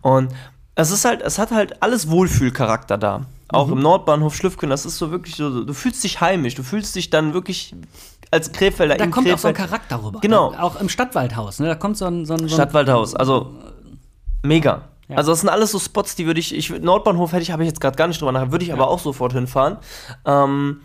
Und es ist halt, es hat halt alles Wohlfühlcharakter da. Auch Mhm. im Nordbahnhof Schlüffken, das ist so wirklich so, du fühlst dich heimisch, du fühlst dich dann wirklich als Krefelder Da kommt auch so ein Krefeld. Charakter rüber. Genau. Auch im Stadtwaldhaus, ne? Da kommt so ein, so ein, so ein Stadtwaldhaus, also mega. Ja. Also das sind alles so Spots, die würde ich, ich Nordbahnhof hätte ich, habe ich jetzt gerade gar nicht drüber nachgedacht, würde ich aber auch sofort hinfahren. Ähm,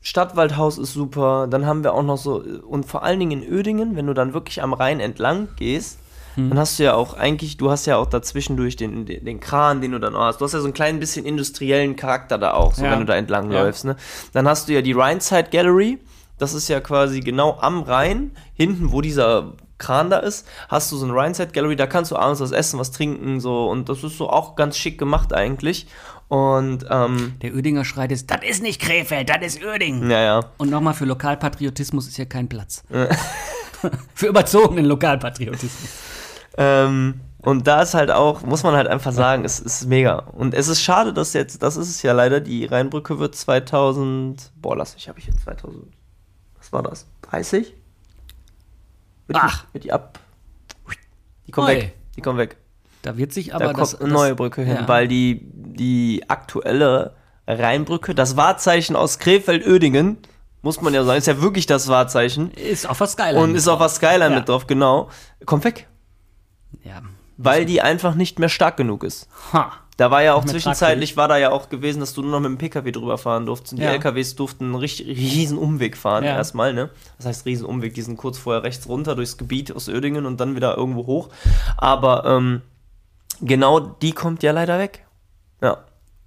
Stadtwaldhaus ist super, dann haben wir auch noch so, und vor allen Dingen in Ödingen, wenn du dann wirklich am Rhein entlang gehst, Hm. dann hast du ja auch eigentlich, du hast ja auch dazwischendurch den, den, den Kran, den du dann auch hast. Du hast ja so ein klein bisschen industriellen Charakter da auch, so Ja. wenn du da entlang Ja. läufst. Ne? Dann hast du ja die Rhineside Gallery, das ist ja quasi genau am Rhein, hinten, wo dieser Kran da ist, hast du so eine Rhineside Gallery, da kannst du abends was essen, was trinken, so, und das ist so auch ganz schick gemacht eigentlich. Und, ähm, Der Ödinger schreit jetzt, das ist nicht Krefeld, das ist Öding. ja, ja. Und nochmal, für Lokalpatriotismus ist hier kein Platz. für überzogenen Lokalpatriotismus. Ähm, und da ist halt auch, muss man halt einfach sagen, es ist mega. Und es ist schade, dass jetzt, das ist es ja leider, die Rheinbrücke wird 2000, boah, lass mich, habe ich jetzt 2000, was war das? 30? Wird Ach. Die, wird die ab, die kommt Oi. weg, die kommt weg. Da wird sich Da aber kommt das, eine neue Brücke hin, ja. weil die, die aktuelle Rheinbrücke, das Wahrzeichen aus Krefeld-Ödingen, muss man ja sagen, ist ja wirklich das Wahrzeichen. ist auch was Skyline. Und ist auch was Skyline Ja. mit drauf, genau. Kommt weg. Ja. Weil die einfach nicht mehr stark genug ist. Ha. Da war ja auch zwischenzeitlich, war da ja auch gewesen, dass du nur noch mit dem PKW drüber fahren durftest. Und die Ja. LKWs durften einen richtig, riesen Umweg fahren Ja. erstmal, ne? Das heißt riesen Umweg, die sind kurz vorher rechts runter durchs Gebiet aus Ödingen und dann wieder irgendwo hoch. Aber ähm, genau die kommt ja leider weg. Ja.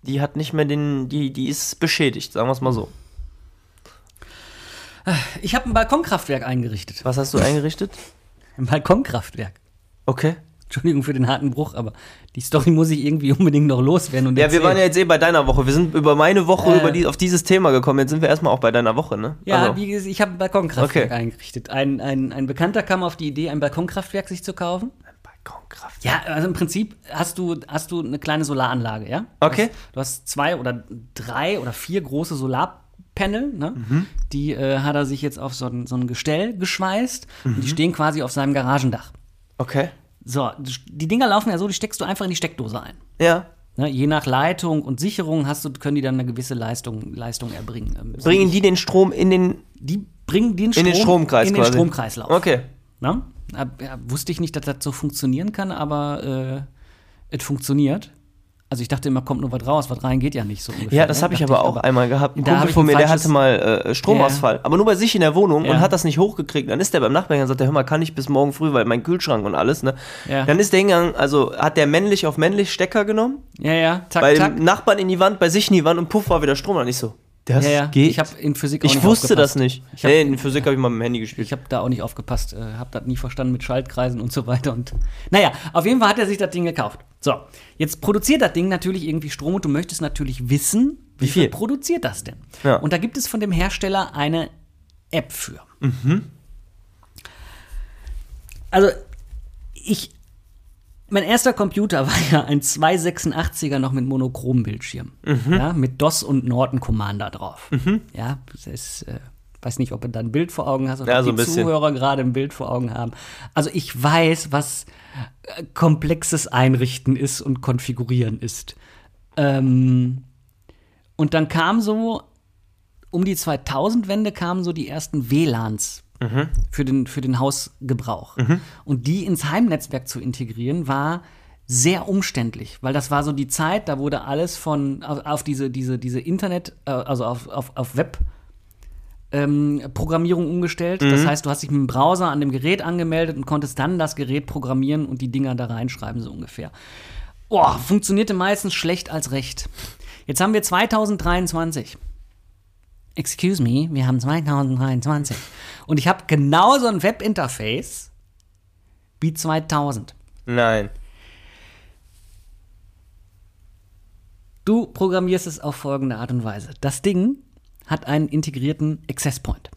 Die hat nicht mehr den, die, die ist beschädigt, sagen wir es mal so. Ich habe ein Balkonkraftwerk eingerichtet. Was hast du eingerichtet? Ein Balkonkraftwerk. Okay. Entschuldigung für den harten Bruch, aber die Story muss ich irgendwie unbedingt noch loswerden. Und Ja, wir erzählen. waren ja jetzt eh bei deiner Woche. Wir sind über meine Woche Äh. über die, auf dieses Thema gekommen. Jetzt sind wir erstmal auch bei deiner Woche, ne? Ja, Also, wie gesagt, ich habe ein Balkonkraftwerk Okay. eingerichtet. Ein, ein, ein Bekannter kam auf die Idee, ein Balkonkraftwerk sich zu kaufen. Balkonkraft. Ja, also im Prinzip hast du, hast du eine kleine Solaranlage, ja? Okay. Du hast, du hast zwei oder drei oder vier große Solarpanel, ne? Mhm. Die äh, hat er sich jetzt auf so ein, so ein Gestell geschweißt und Mhm. die stehen quasi auf seinem Garagendach. Okay. So, die Dinger laufen ja so, die steckst du einfach in die Steckdose ein. Ja. Ne? Je nach Leitung und Sicherung hast du, können die dann eine gewisse Leistung, Leistung erbringen. Ähm, Bringen die den Strom in den. die bringen den, Strom In den Stromkreis in den quasi. Stromkreislauf. Okay. Ne? Ja, wusste ich nicht, dass das so funktionieren kann, aber äh, es funktioniert. Also ich dachte immer, kommt nur was raus, was rein geht ja nicht so ungefähr. Ja, das ne? habe ich Dachte aber auch einmal gehabt. Ein Kumpel ich von mir, der hatte mal äh, Stromausfall, aber nur bei sich in der Wohnung Ja. und hat das nicht hochgekriegt. Dann ist der beim Nachbarn und sagt, der, hör mal, kann ich bis morgen früh, weil mein Kühlschrank und alles, ne? Ja. Dann ist der hingegangen, also hat der männlich auf männlich Stecker genommen, Ja, ja, zack, bei zack. dem Nachbarn in die Wand, bei sich in die Wand und puff war wieder Strom. Und ich so, das Ja, ja. geht. Ich habe in Physik auch Ich nicht wusste aufgepasst. das nicht. Ich hab- nee, in Physik habe ich mal mit dem Handy gespielt. Ich habe da auch nicht aufgepasst, äh, habe das nie verstanden mit Schaltkreisen und so weiter. Und naja, auf jeden Fall hat er sich das Ding gekauft. So, jetzt produziert das Ding natürlich irgendwie Strom und du möchtest natürlich wissen, wie, Wie viel viel? produziert das denn? Ja. Und da gibt es von dem Hersteller eine App für. Also, ich. Mein erster Computer war ja ein 286er noch mit Monochrom-Bildschirm. Ja, mit DOS und Norton Commander drauf. Ja, das ist, äh, weiß nicht, ob du da ein Bild vor Augen hast oder Ja, ob so die bisschen. Zuhörer gerade ein Bild vor Augen haben. Also ich weiß, was äh, komplexes Einrichten ist und Konfigurieren ist. Ähm, und dann kam so, um die 2000-Wende kamen so die ersten WLANs für, den, für den Hausgebrauch. Und die ins Heimnetzwerk zu integrieren, war sehr umständlich, weil das war so die Zeit, da wurde alles von auf, auf diese, diese, diese Internet, äh, also auf, auf, auf Web ähm, Programmierung umgestellt. Das heißt, du hast dich mit dem Browser an dem Gerät angemeldet und konntest dann das Gerät programmieren und die Dinger da reinschreiben, so ungefähr. Boah, funktionierte meistens schlecht als recht. Jetzt haben wir 2023. Excuse me, wir haben 2023. Und ich habe genauso ein Webinterface wie 2000. Nein. Du programmierst es auf folgende Art und Weise. Das Ding hat einen integrierten Access Point.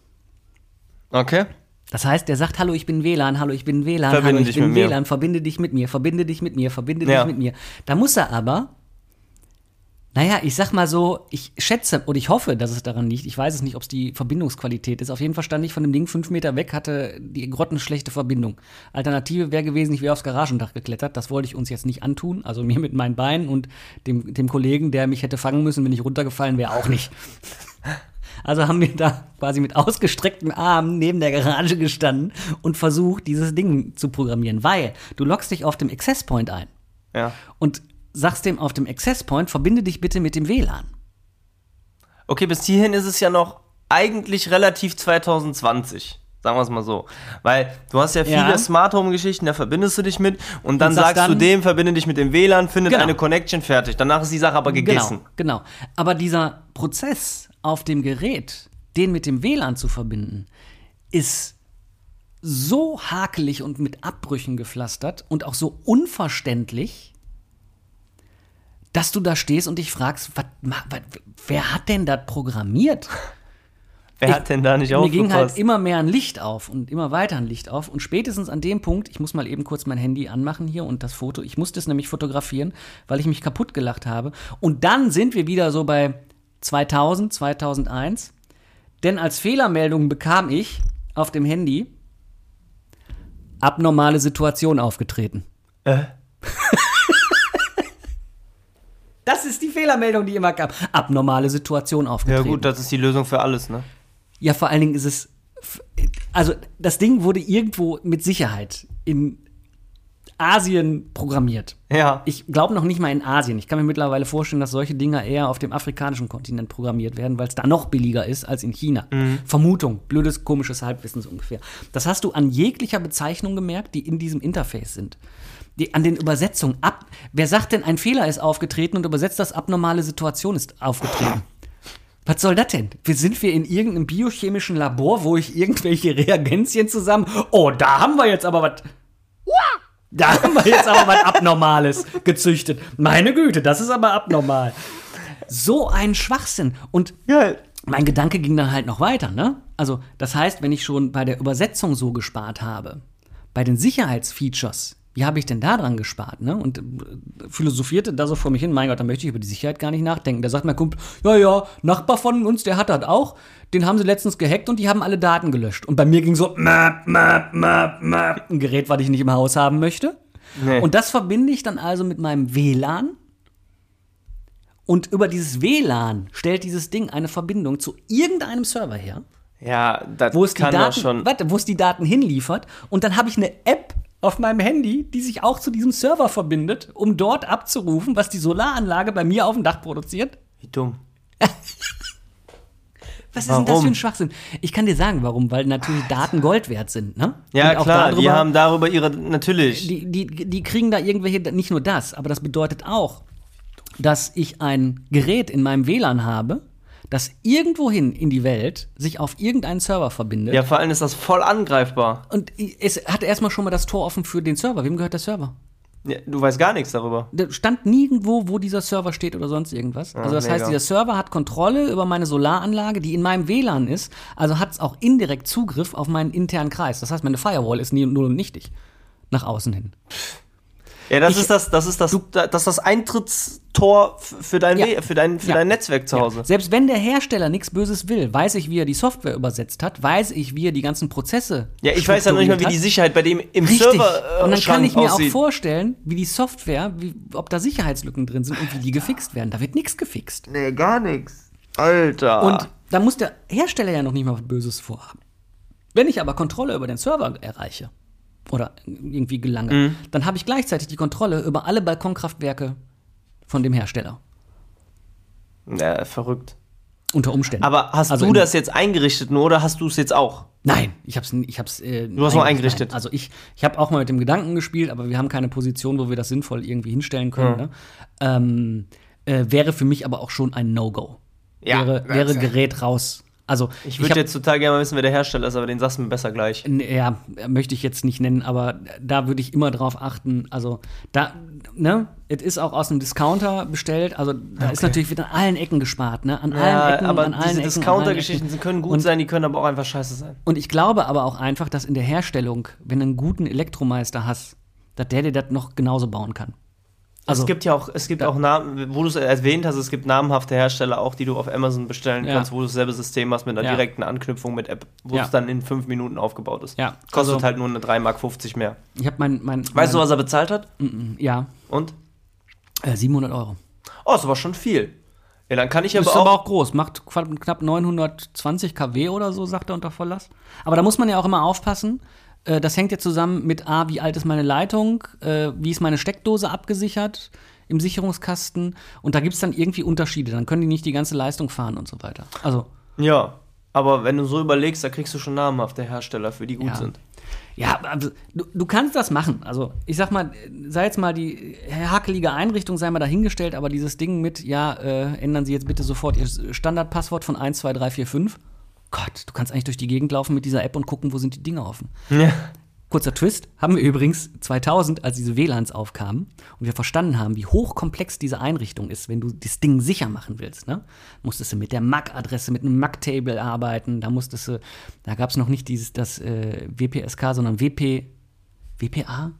Okay. Das heißt, der sagt, hallo, ich bin WLAN, hallo, ich bin WLAN, Verbinde hallo, ich dich bin mit mir. WLAN, verbinde dich mit mir, verbinde dich mit mir, verbinde Ja. dich mit mir. Da muss er aber, naja, ich sag mal so, ich schätze und ich hoffe, dass es daran liegt. Ich weiß es nicht, ob es die Verbindungsqualität ist. Auf jeden Fall stand ich von dem Ding fünf Meter weg, hatte die grottenschlechte Verbindung. Alternative wäre gewesen, ich wäre aufs Garagendach geklettert. Das wollte ich uns jetzt nicht antun. Also mir mit meinen Beinen und dem, dem Kollegen, der mich hätte fangen müssen, wenn ich runtergefallen wäre, auch nicht. Also haben wir da quasi mit ausgestreckten Armen neben der Garage gestanden und versucht, dieses Ding zu programmieren, weil du loggst dich auf dem Access Point ein Ja. und sagst dem auf dem Access Point, verbinde dich bitte mit dem WLAN. Okay, bis hierhin ist es ja noch eigentlich relativ 2020. Sagen wir es mal so. Weil du hast ja viele Ja. Smart Home Geschichten, da verbindest du dich mit und dann Und sagst sagst du dann- dem, verbinde dich mit dem WLAN, findet Genau. eine Connection fertig. Danach ist die Sache aber gegessen. Genau, genau. Aber dieser Prozess auf dem Gerät, den mit dem WLAN zu verbinden, ist so hakelig und mit Abbrüchen gepflastert und auch so unverständlich, dass du da stehst und dich fragst, was, was, wer hat denn das programmiert? Wer Ich- hat denn da nicht Mir ging halt aufgepasst? immer mehr ein Licht auf und immer weiter ein Licht auf. Und spätestens an dem Punkt, ich muss mal eben kurz mein Handy anmachen hier und das Foto, ich musste es nämlich fotografieren, weil ich mich kaputt gelacht habe. Und dann sind wir wieder so bei 2000, 2001. Denn als Fehlermeldung bekam ich auf dem Handy abnormale Situation aufgetreten. Äh? Das ist die Fehlermeldung, die immer kam. Abnormale Situation Ja aufgetreten. gut, das ist die Lösung für alles, ne? Ja, vor allen Dingen ist es. Also, das Ding wurde irgendwo mit Sicherheit in Asien programmiert. Ja. Ich glaube noch nicht mal in Asien. Ich kann mir mittlerweile vorstellen, dass solche Dinger eher auf dem afrikanischen Kontinent programmiert werden, weil es da noch billiger ist als in China. Vermutung, blödes, komisches Halbwissen so ungefähr. Das hast du an jeglicher Bezeichnung gemerkt, die in diesem Interface sind. Die, an den Übersetzungen ab. Wer sagt denn, ein Fehler ist aufgetreten und übersetzt das abnormale Situation ist aufgetreten? Was soll das denn? Sind wir in irgendeinem biochemischen Labor, wo ich irgendwelche Reagenzien zusammen. Oh, da haben wir jetzt aber was. Da haben wir jetzt aber was Abnormales gezüchtet. Meine Güte, das ist aber abnormal. So ein Schwachsinn. Und Geil. mein Gedanke ging dann halt noch weiter, ne? Also, das heißt, wenn ich schon bei der Übersetzung so gespart habe, bei den Sicherheitsfeatures, wie habe ich denn da dran gespart, ne? Und äh, philosophierte da so vor mich hin, mein Gott, da möchte ich über die Sicherheit gar nicht nachdenken. Da sagt mein Kumpel, ja, ja, Nachbar von uns, der hat das auch, den haben sie letztens gehackt und die haben alle Daten gelöscht. Und bei mir ging so, map, map, map, map, ein Gerät, was ich nicht im Haus haben möchte. Nee. Und das verbinde ich dann also mit meinem WLAN. Und über dieses WLAN stellt dieses Ding eine Verbindung zu irgendeinem Server her, Ja, das wo es die kann doch Daten, schon. warte, wo es die Daten hinliefert. Und dann habe ich eine App auf meinem Handy, die sich auch zu diesem Server verbindet, um dort abzurufen, was die Solaranlage bei mir auf dem Dach produziert? Wie dumm. Was ist denn das für ein Schwachsinn? Ich kann dir sagen, warum, weil natürlich Daten Gold wert sind, ne? Ja, klar, die darüber- haben darüber ihre. Natürlich. die, die, die kriegen da irgendwelche, nicht nur das, aber das bedeutet auch, dass ich ein Gerät in meinem WLAN habe, das irgendwohin in die Welt sich auf irgendeinen Server verbindet. ja, vor allem ist das voll angreifbar. Und es hat erstmal schon mal das Tor offen für den Server. Wem gehört der Server? Ja, du weißt gar nichts darüber. Da stand nirgendwo, wo dieser Server steht oder sonst irgendwas. Also das mega. heißt, dieser Server hat Kontrolle über meine Solaranlage, die in meinem WLAN ist. Also hat es auch indirekt Zugriff auf meinen internen Kreis. Das heißt, meine Firewall ist nie, null und nichtig. Nach außen hin. Ja, das Ich- ist das, das ist das, das ist das Eintrittstor für dein, Ja. Für dein, für Ja. dein Netzwerk zu Hause. Selbst wenn der Hersteller nichts Böses will, weiß ich, wie er die Software übersetzt hat, weiß ich, wie er die ganzen Prozesse. Ja, ich weiß ja noch nicht mal, wie die Sicherheit bei dem im. Richtig. Server äh, und dann kann ich mir aussieht. auch vorstellen, wie die Software, wie, ob da Sicherheitslücken drin sind und wie die gefixt werden. Da wird nichts gefixt. Nee, gar nichts. Alter. Und da muss der Hersteller ja noch nicht mal was Böses vorhaben. Wenn ich aber Kontrolle über den Server erreiche oder irgendwie gelange, Mhm. dann habe ich gleichzeitig die Kontrolle über alle Balkonkraftwerke von dem Hersteller. ja, verrückt. Unter Umständen. Aber hast Also du das jetzt eingerichtet nur oder hast du es jetzt auch? Nein, ich hab's, ich hab's. Äh, Du hast nur eingerichtet. Nein. Also ich, ich habe auch mal mit dem Gedanken gespielt, aber wir haben keine Position, wo wir das sinnvoll irgendwie hinstellen können. Ne? Ähm, äh, wäre für mich aber auch schon ein No-Go. Ja, wäre, wäre Gerät raus. Also Ich würde jetzt total gerne mal wissen, wer der Hersteller ist, aber den sagst du mir besser gleich. Ja, möchte ich jetzt nicht nennen, aber da würde ich immer drauf achten. Also, da, ne, es ist auch aus einem Discounter bestellt. Also, da ist natürlich wieder an allen Ecken gespart, ne? An allen Ja, Ecken, aber an allen diese allen Discounter-Geschichten können gut Und- sein, die können aber auch einfach scheiße sein. Und ich glaube aber auch einfach, dass in der Herstellung, wenn du einen guten Elektromeister hast, dass der dir das noch genauso bauen kann. Also, es gibt ja auch, es gibt auch Namen, wo du es erwähnt hast, es gibt namhafte Hersteller auch, die du auf Amazon bestellen Ja. kannst, wo du dasselbe System hast mit einer Ja. direkten Anknüpfung mit App, wo Ja. es dann in fünf Minuten aufgebaut ist. Ja, Kostet also- halt nur eine 3,50 Mark mehr. ich habe mein, mein, Weißt du, mein, was er bezahlt hat? Ja, Und? äh, 700 Euro. Oh, ist aber schon viel. Ja, dann kann ich ist aber aber auch. auch groß, macht knapp 920 kW oder so, sagt er unter Volllast. Aber da muss man ja auch immer aufpassen. Äh, Das hängt ja zusammen mit A, wie alt ist meine Leitung, äh, wie ist meine Steckdose abgesichert im Sicherungskasten. Und da gibt es dann irgendwie Unterschiede. Dann können die nicht die ganze Leistung fahren und so weiter. Also, Ja, aber wenn du so überlegst, da kriegst du schon namhafte Hersteller, für die gut Ja. sind. Ja, also, du, du kannst das machen. Also, ich sag mal, sei jetzt mal die hakelige Einrichtung, sei mal dahingestellt, aber dieses Ding mit, ja, äh, ändern Sie jetzt bitte sofort Ihr Standardpasswort von 1, 2, 3, 4, 5. Gott, du kannst eigentlich durch die Gegend laufen mit dieser App und gucken, wo sind die Dinge offen. Ja. Kurzer Twist, haben wir übrigens 2000, als diese WLANs aufkamen und wir verstanden haben, wie hochkomplex diese Einrichtung ist, wenn du das Ding sicher machen willst. Ne? Musstest du mit der MAC-Adresse, mit einem MAC-Table arbeiten, da musstest du, da gab es noch nicht dieses, das äh, WPSK, sondern WP, WPA?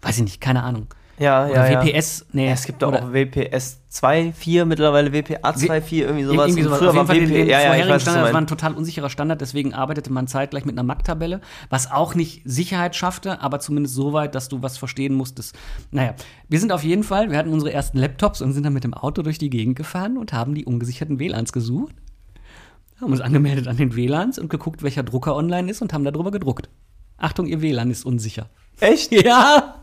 Weiß ich nicht, keine Ahnung. Ja, Oder ja. WPS, nee. Ja, es gibt oder- auch WPS 2.4, mittlerweile WPA 2.4, irgendwie sowas. Irgendwie sowas. Früher Auf war Fall den, den ja, ja, ich weiß, Standard, das war ein total unsicherer Standard, deswegen arbeitete man zeitgleich mit einer MAC-Tabelle, was auch nicht Sicherheit schaffte, aber zumindest so weit, dass du was verstehen musstest. Naja, wir sind auf jeden Fall, wir hatten unsere ersten Laptops und sind dann mit dem Auto durch die Gegend gefahren und haben die ungesicherten WLANs gesucht, haben uns angemeldet an den WLANs und geguckt, welcher Drucker online ist und haben darüber gedruckt. Achtung, ihr WLAN ist unsicher. Echt? Ja,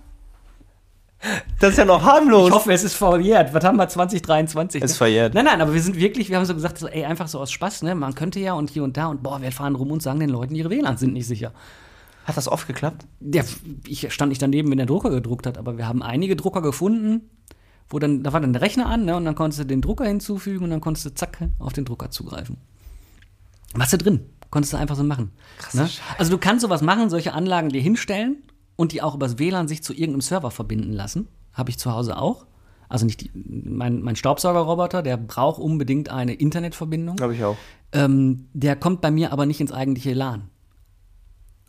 Das ist ja noch harmlos. ich hoffe, es ist verjährt. Was haben wir 2023? Ist ne? verjährt. Nein, nein, aber wir sind wirklich, wir haben so gesagt, so, ey, einfach so aus Spaß, ne? Man könnte ja und hier und da und boah, wir fahren rum und sagen den Leuten, ihre WLANs sind nicht sicher. Hat das oft geklappt? Ja, ich stand nicht daneben, wenn der Drucker gedruckt hat, aber wir haben einige Drucker gefunden, wo dann, da war dann der Rechner an, ne? Und dann konntest du den Drucker hinzufügen und dann konntest du zack auf den Drucker zugreifen. Was du drin? Konntest du einfach so machen. Ne? Also du kannst sowas machen, solche Anlagen dir hinstellen und die auch übers WLAN sich zu irgendeinem Server verbinden lassen. Habe ich zu Hause auch. Also nicht die, mein, mein Staubsaugerroboter, der braucht unbedingt eine Internetverbindung. Glaube ich auch. Ähm, der kommt bei mir aber nicht ins eigentliche LAN.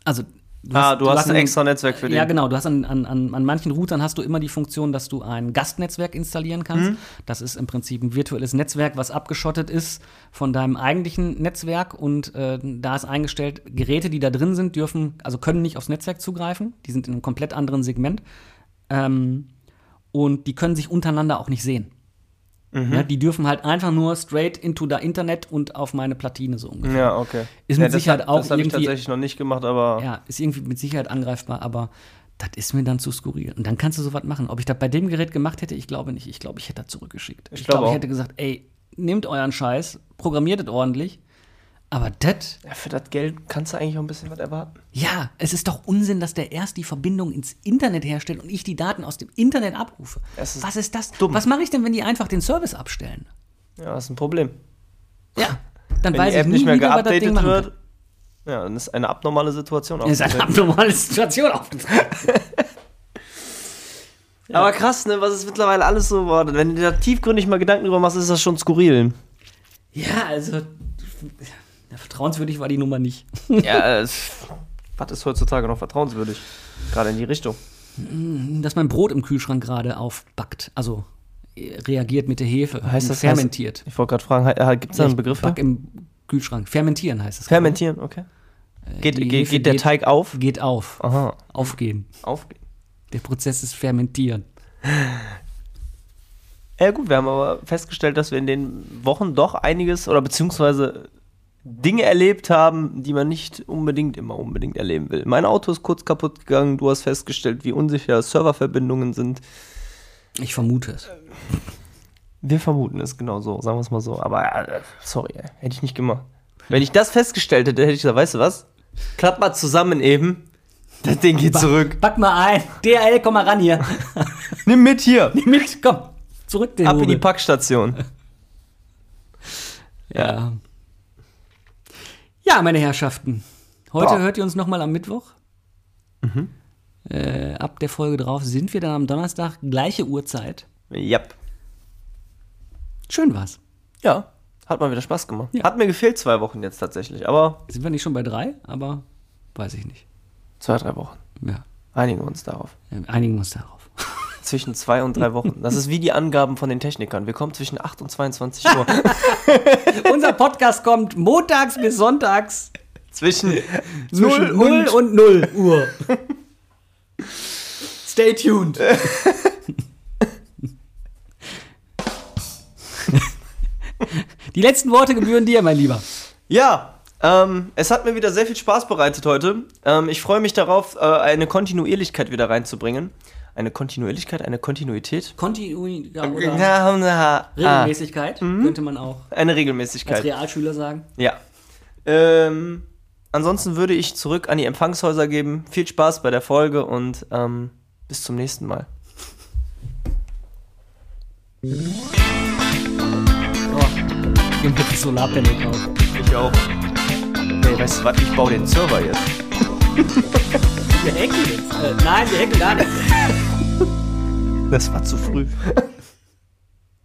Also du Ah, du hast ein extra Netzwerk für den. Ja, genau. Du hast an, an, an, an manchen Routern hast du immer die Funktion, dass du ein Gastnetzwerk installieren kannst. Mhm. Das ist im Prinzip ein virtuelles Netzwerk, was abgeschottet ist von deinem eigentlichen Netzwerk und äh, da ist eingestellt, Geräte, die da drin sind, dürfen, also können nicht aufs Netzwerk zugreifen. Die sind in einem komplett anderen Segment. Ähm, und die können sich untereinander auch nicht sehen. Mhm. Ja, die dürfen halt einfach nur straight into the Internet und auf meine Platine so ungefähr. Ja, okay. Ist ja, mit das Sicherheit hab- auch Das habe ich irgendwie- tatsächlich noch nicht gemacht, aber. Ja, ist irgendwie mit Sicherheit angreifbar, aber das ist mir dann zu skurril. Und dann kannst du sowas machen. Ob ich das bei dem Gerät gemacht hätte, ich glaube nicht. Ich glaube, ich hätte das zurückgeschickt. Ich, glaube, glaube ich auch. hätte gesagt, ey, nehmt euren Scheiß, programmiert es ordentlich. Aber das, Ja, für das Geld kannst du eigentlich auch ein bisschen was erwarten. ja, es ist doch Unsinn, dass der erst die Verbindung ins Internet herstellt und ich die Daten aus dem Internet abrufe. Ist Was ist das? dumm. Was mache ich denn, wenn die einfach den Service abstellen? Ja, das ist ein Problem. Ja, dann Wenn weiß die App ich nie nicht mehr geupdatet wird, ja, dann ist eine abnormale Situation Das ist eine aufgetreten. abnormale Situation aufgetreten. Aber krass, ne, was ist mittlerweile alles so, boah, wenn du da tiefgründig mal Gedanken drüber machst, ist das schon skurril. Ja, also ja, vertrauenswürdig war die Nummer nicht. ja, es, was ist heutzutage noch vertrauenswürdig? Gerade in die Richtung. Dass mein Brot im Kühlschrank gerade aufbackt, also äh, reagiert mit der Hefe, Heißt das fermentiert. Ich wollte gerade fragen, gibt es da einen Begriff? Back im Kühlschrank. Fermentieren heißt es. Fermentieren, okay. Geht, die geht, Hefe geht der geht- Teig auf? Geht auf. Aha, Aufgehen. aufgehen. Der Prozess ist Fermentieren. Ja gut, wir haben aber festgestellt, dass wir in den Wochen doch einiges oder beziehungsweise Dinge erlebt haben, die man nicht unbedingt immer unbedingt erleben will. Mein Auto ist kurz kaputt gegangen, du hast festgestellt, wie unsicher Serververbindungen sind. Ich vermute es. Wir vermuten es genau so, sagen wir es mal so. Aber äh, sorry, ey, hätte ich nicht gemacht. Wenn ich das festgestellt hätte, hätte ich gesagt, weißt du was? Klapp mal zusammen eben. Das Ding geht zurück. Back mal ein. DHL, komm mal ran hier. Nimm mit hier. Nimm mit, komm. Zurück den Ab in die Hobel. Packstation. Ja. Ja, meine Herrschaften. Heute Boah. hört ihr uns nochmal am Mittwoch. Äh, ab der Folge drauf sind wir dann am Donnerstag, gleiche Uhrzeit. Yep. Schön war's. Ja, hat mal wieder Spaß gemacht. Ja. Hat mir gefehlt zwei Wochen jetzt tatsächlich, aber Sind wir nicht schon bei drei, aber weiß ich nicht. zwei, drei Wochen. Ja, Einigen wir uns darauf. wir einigen uns darauf. Zwischen zwei und drei Wochen. Das ist wie die Angaben von den Technikern. Wir kommen zwischen 8 und 22 Uhr. Unser Podcast kommt montags bis sonntags zwischen zwischen 0 0 und 0 Uhr. Stay tuned. Die letzten Worte gebühren dir, mein Lieber. Ja, ähm, es hat mir wieder sehr viel Spaß bereitet heute. Ähm, ich freue mich darauf, äh, eine Kontinuierlichkeit wieder reinzubringen. Eine Kontinuierlichkeit, eine Kontinuität? Kontinuität oder na, ah, Regelmäßigkeit könnte man auch eine als Regelmäßigkeit. Realschüler sagen. Ja. Ähm, ansonsten würde ich zurück an die Empfangshäuser geben. Viel Spaß bei der Folge und ähm, bis zum nächsten Mal. Oh, gehen wir das Solarpanel kaufen. Ich auch. Hey, weißt du was? Ich baue den Server jetzt. Wir hacken jetzt. Äh, nein, wir hacken gar nicht. Das war zu früh.